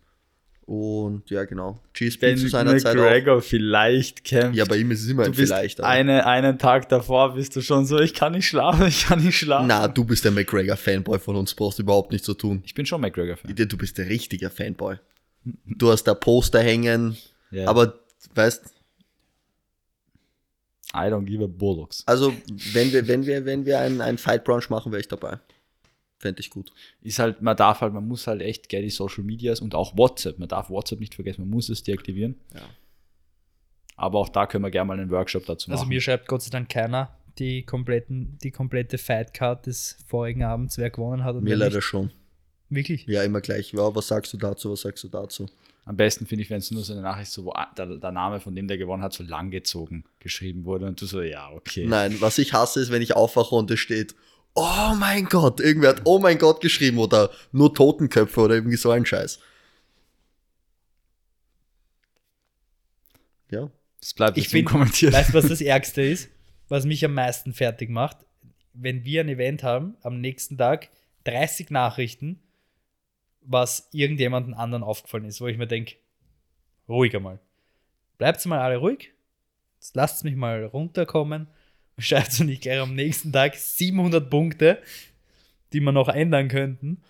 Und ja, genau. GSP Wenn zu seiner Zeit auch. McGregor vielleicht kämpft. Ja, bei ihm ist es immer du ein bist vielleicht. eine, einen Tag davor bist du schon so, ich kann nicht schlafen, ich kann nicht schlafen. Na, du bist der McGregor-Fanboy von uns, brauchst überhaupt nichts zu tun. Ich bin schon McGregor-Fan. Du bist der richtige Fanboy. Du hast da Poster hängen, Ja. aber weißt, I don't give a bullocks. also wenn wir, wenn wir, wenn wir einen, einen Fight Brunch machen, wäre ich dabei. Fände ich gut. Ist halt, man darf halt, man muss halt echt gerne die Social Medias und auch WhatsApp. Man darf WhatsApp nicht vergessen, man muss es deaktivieren. Ja. Aber auch da können wir gerne mal einen Workshop dazu machen. Also mir schreibt Gott sei Dank keiner die, kompletten, die komplette Fightcard des vorigen Abends, wer gewonnen hat und Mir leider nicht. schon. Wirklich? Ja, immer gleich. Ja, was sagst du dazu? Was sagst du dazu? Am besten finde ich, wenn es nur so eine Nachricht so, wo der, der Name von dem, der gewonnen hat, so langgezogen geschrieben wurde und du so, ja, okay. Nein, was ich hasse, ist, wenn ich aufwache und es steht, oh mein Gott, irgendwer hat oh mein Gott geschrieben oder nur Totenköpfe oder irgendwie so ein Scheiß. Ja, Das bleibt Ich jetzt find- unkommentiert. Weißt du, was das Ärgste ist? Was mich am meisten fertig macht? Wenn wir ein Event haben, am nächsten Tag 30 Nachrichten, was irgendjemandem anderen aufgefallen ist, wo ich mir denke, ruhiger mal. Bleibt mal alle ruhig, lasst mich mal runterkommen, schreibt nicht gleich am nächsten Tag 700 Punkte, die wir noch ändern könnten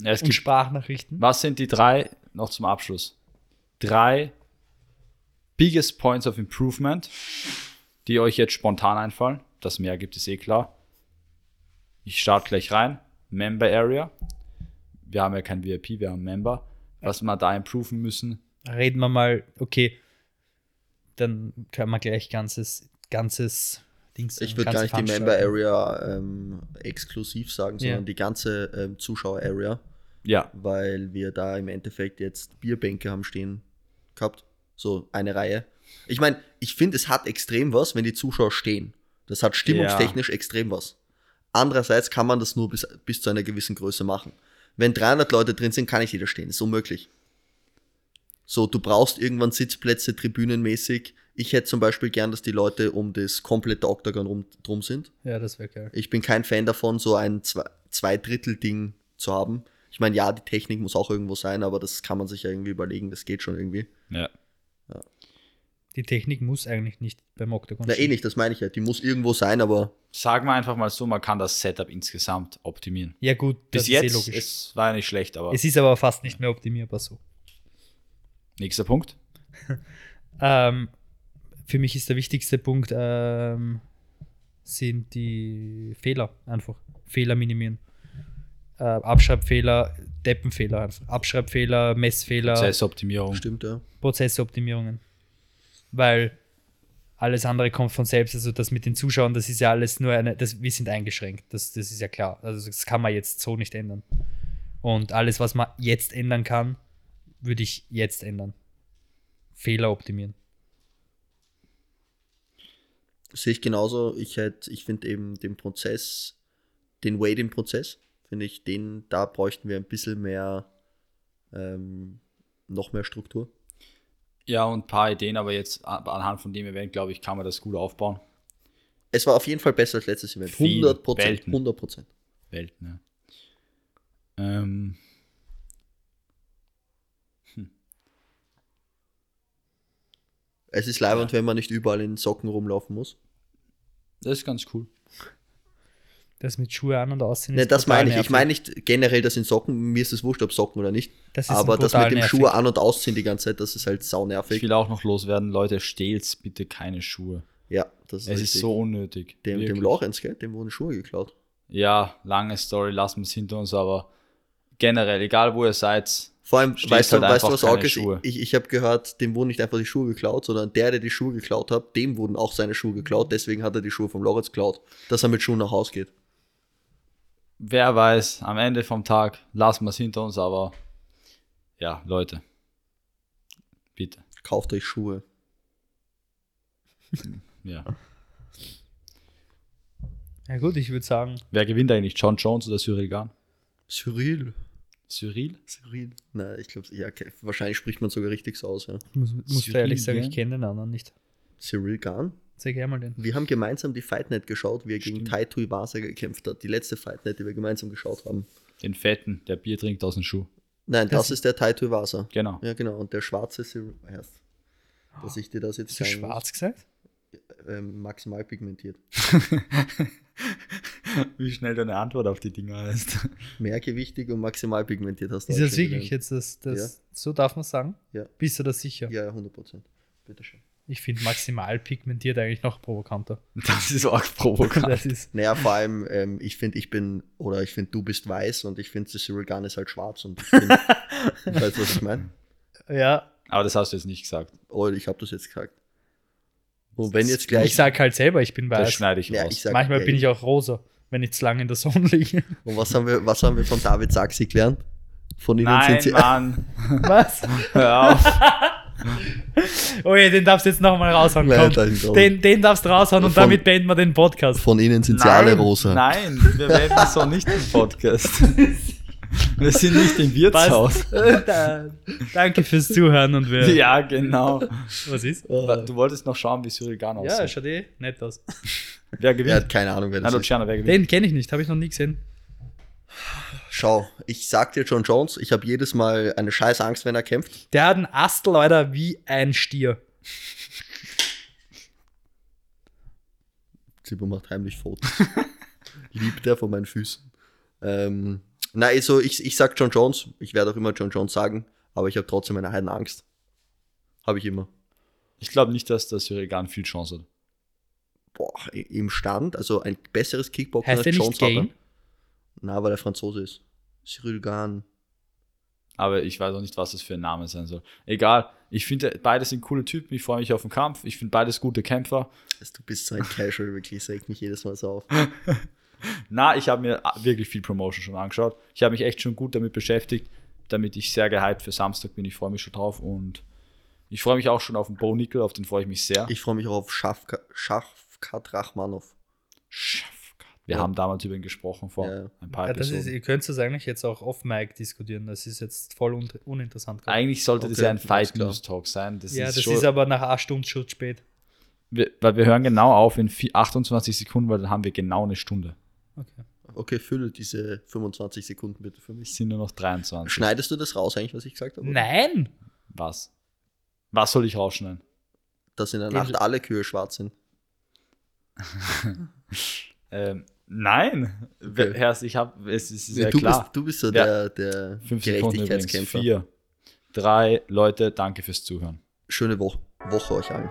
Ja, es und gibt, Sprachnachrichten. was sind die drei, noch zum Abschluss, drei biggest points of improvement, die euch jetzt spontan einfallen? Das mehr gibt es eh klar. Ich starte gleich rein. Member Area. Wir haben ja kein VIP, wir haben Member. Was wir da improven müssen. reden wir mal, okay, dann können wir gleich ganzes, ganzes Dings. ich würde ganze gar nicht die. Member Area ähm, exklusiv sagen, sondern Ja. die ganze ähm, Zuschauer Area, Ja, weil wir da im Endeffekt jetzt Bierbänke haben stehen gehabt. So eine Reihe. Ich meine, ich finde, es hat extrem was, wenn die Zuschauer stehen. Das hat stimmungstechnisch extrem was. Andererseits kann man das nur bis, bis zu einer gewissen Größe machen. Wenn 300 Leute drin sind, kann nicht jeder stehen. Ist unmöglich. So, du brauchst irgendwann Sitzplätze, tribünenmäßig. Ich hätte zum Beispiel gern, dass die Leute um das komplette Oktagon rum, drum sind. Ja, das wäre geil. Ich bin kein Fan davon, so ein Zwei- Zweidrittel-Ding zu haben. Ich meine, ja, die Technik muss auch irgendwo sein, aber das kann man sich ja irgendwie überlegen. Das geht schon irgendwie. ja. Die Technik muss eigentlich nicht beim Octagon Na, eh nicht, das meine ich ja. Die muss irgendwo sein, aber Sagen wir einfach mal so, man kann das Setup insgesamt optimieren. Ja, gut, das Bis ist eh jetzt, logisch. es war ja nicht schlecht, aber es ist aber fast nicht mehr optimierbar so. nächster Punkt. Ähm, für mich ist der wichtigste Punkt ähm, sind die Fehler einfach. Fehler minimieren. Äh, Abschreibfehler, Deppenfehler, einfach. Abschreibfehler, Messfehler, Prozessoptimierung. Stimmt, ja. Prozessoptimierungen. Weil alles andere kommt von selbst. Also das mit den Zuschauern, das ist ja alles nur eine, das, wir sind eingeschränkt. Das, das ist ja klar. Also das kann man jetzt so nicht ändern. Und alles, was man jetzt ändern kann, würde ich jetzt ändern. Fehler optimieren. Sehe ich genauso. Ich hätte, ich finde eben den Prozess, den Waiting-Prozess, finde ich, den, da bräuchten wir ein bisschen mehr, ähm, noch mehr Struktur. Ja, und ein paar Ideen, aber jetzt anhand von dem Event, glaube ich, kann man das gut aufbauen. Es war auf jeden Fall besser als letztes Event. Viel 100 Prozent. Welten. 100 Prozent. Welt, ne? Ähm, Es ist leibend, wenn man nicht überall in Socken rumlaufen muss. das ist ganz cool. Das mit Schuhe an und aussehen Ne, ist das meine ich. Ich nervig. meine nicht generell das in Socken. Mir ist es wurscht, ob Socken oder nicht. Das ist Aber das mit dem nervig. Schuhe an- und ausziehen die ganze Zeit, das ist halt sau Ich nervig. will auch noch loswerden, Leute, stehlt's bitte keine Schuhe. Ja, das ist Es ist so unnötig. Dem, dem. Lorenz, gell? Dem wurden Schuhe geklaut. Ja, lange Story, lassen wir es hinter uns, aber generell, egal wo ihr seid, Vor allem, Steht weißt du, halt weißt du was auch ist? Schuhe. Ich, ich habe gehört, dem wurden nicht einfach die Schuhe geklaut, sondern der, der die Schuhe geklaut hat, dem wurden auch seine Schuhe geklaut. Deswegen hat er die Schuhe vom Lorenz geklaut, dass er mit Schuhen nach Hause geht. wer weiß, am Ende vom Tag lassen wir es hinter uns, aber ja, Leute, bitte. Kauft euch Schuhe. Ja. Ja gut, ich würde sagen, Wer gewinnt eigentlich, John Jones oder Cyril Gahn? Cyril. Cyril? Cyril. Nein, ich glaube, ja, okay. wahrscheinlich spricht man sogar richtig so aus, ja. ich muss, muss Cyril, ehrlich sagen, ja. ich kenne den anderen nicht. Cyril Gahn. Zeig her mal den. Wir haben gemeinsam die Fight Night geschaut, wie er gegen Stimmt. Tai Tuivasa gekämpft hat. Die letzte Fight Night, die wir gemeinsam geschaut haben. Den Fetten, der Bier trinkt aus dem Schuh. Nein, das, Das- ist der Tai Tuivasa. Genau. Ja, genau. Und der schwarze Cyril. Erst. Dass ich dir das jetzt Hast du muss. schwarz gesagt? Ähm, maximal pigmentiert. Wie schnell deine Antwort auf die Dinger heißt. Mehrgewichtig und maximal pigmentiert hast du Ist das wirklich gelernt. jetzt das, das so darf man sagen? Ja. Bist du da sicher? Ja, ja, 100 Prozent. Bitteschön. Ich finde maximal pigmentiert eigentlich noch provokanter. Das ist auch provokant. Das ist, Naja, vor allem, ähm, ich finde, ich bin, oder ich finde, du bist weiß und ich finde, Cyril Gunn ist halt schwarz und ich bin, weißt du, was ich meine? ja, Aber das hast du jetzt nicht gesagt. Oh, ich habe das jetzt gesagt. Und wenn jetzt gleich, ich sag halt selber, ich bin Das weiß. schneide ich ja, raus. ich sag, Manchmal ey, bin ich auch rosa, wenn ich zu lange in der Sonne liege. Und was haben wir, was haben wir von David Sachs gelernt? Von Ihnen Nein, sind sie, Mann. Was? Hör auf. Oh je, den darfst du jetzt nochmal raushauen. Nein. Den, den darfst du raushauen und Von- damit beenden wir den Podcast. von Ihnen sind sie alle rosa. Nein, wir werden so nicht im Podcast. Wir sind nicht im Wirtshaus. Da- Danke fürs Zuhören und wir. Ja, genau. Was ist? Du wolltest noch schauen, wie Cyril Gahn Ja, aussieht. schaut eh nett aus. wer Er gewinnt? hat keine Ahnung, wer das Nein, ist. Wer gewinnt? Den kenne ich nicht, habe ich noch nie gesehen. Schau, ich sag dir John Jones, ich habe jedes Mal eine scheiß Angst, wenn er kämpft. Der hat einen Ast, Leute, wie ein Stier. Zibo macht heimlich Fotos. Liebt er von meinen Füßen. Ähm, na, also ich, ich sag John Jones. Ich werde auch immer John Jones sagen, aber ich habe trotzdem eine heiden Angst. Habe ich immer. Ich glaube nicht, dass der Cyril Gahn viel Chance hat. Boah, im Stand, also ein besseres Kickboxer Heißt der nicht Jones hat er. Gain? Na, weil er Franzose ist. Cyril Gahn. Aber ich weiß auch nicht, was das für ein Name sein soll. Egal. Ich finde, beide sind coole Typen. Ich freue mich auf den Kampf. Ich finde beides gute Kämpfer. Also, du bist so ein Casual, wirklich, das regt mich jedes Mal so auf. Na, ich habe mir wirklich viel Promotion schon angeschaut. Ich habe mich echt schon gut damit beschäftigt, damit ich sehr gehypt für Samstag bin. Ich freue mich schon drauf und ich freue mich auch schon auf den Bo Nickel, auf den freue ich mich sehr. Ich freue mich auch auf Schafka- Schafkat Rachmanov. Schafkat. Wir Ja. haben damals über ihn gesprochen vor Ja. ein paar Ja, das ist, ihr könnt es eigentlich jetzt auch off-Mic diskutieren. Das ist jetzt voll un uninteressant. gerade. Eigentlich sollte das Okay, ja ein Fight. News Talk sein. Das ja, ist das schon, ist aber nach einer Stunde schon spät. wir, weil wir hören genau auf in vi- 28 Sekunden, weil dann haben wir genau eine Stunde. Okay. Okay, fülle diese 25 Sekunden bitte für Es mich. sind nur noch 23. Schneidest du das raus eigentlich, was ich gesagt habe? Nein! Was? Was soll ich rausschneiden? Dass in der Nacht alle Kühe schwarz sind. Ähm, nein. Okay. Herr, ich habe, es ist sehr du, klar. Bist, du bist so Ja. der, der. Gerechtigkeitskämpfer. Vier, drei, Leute, danke fürs Zuhören. Schöne Woche, Woche euch allen.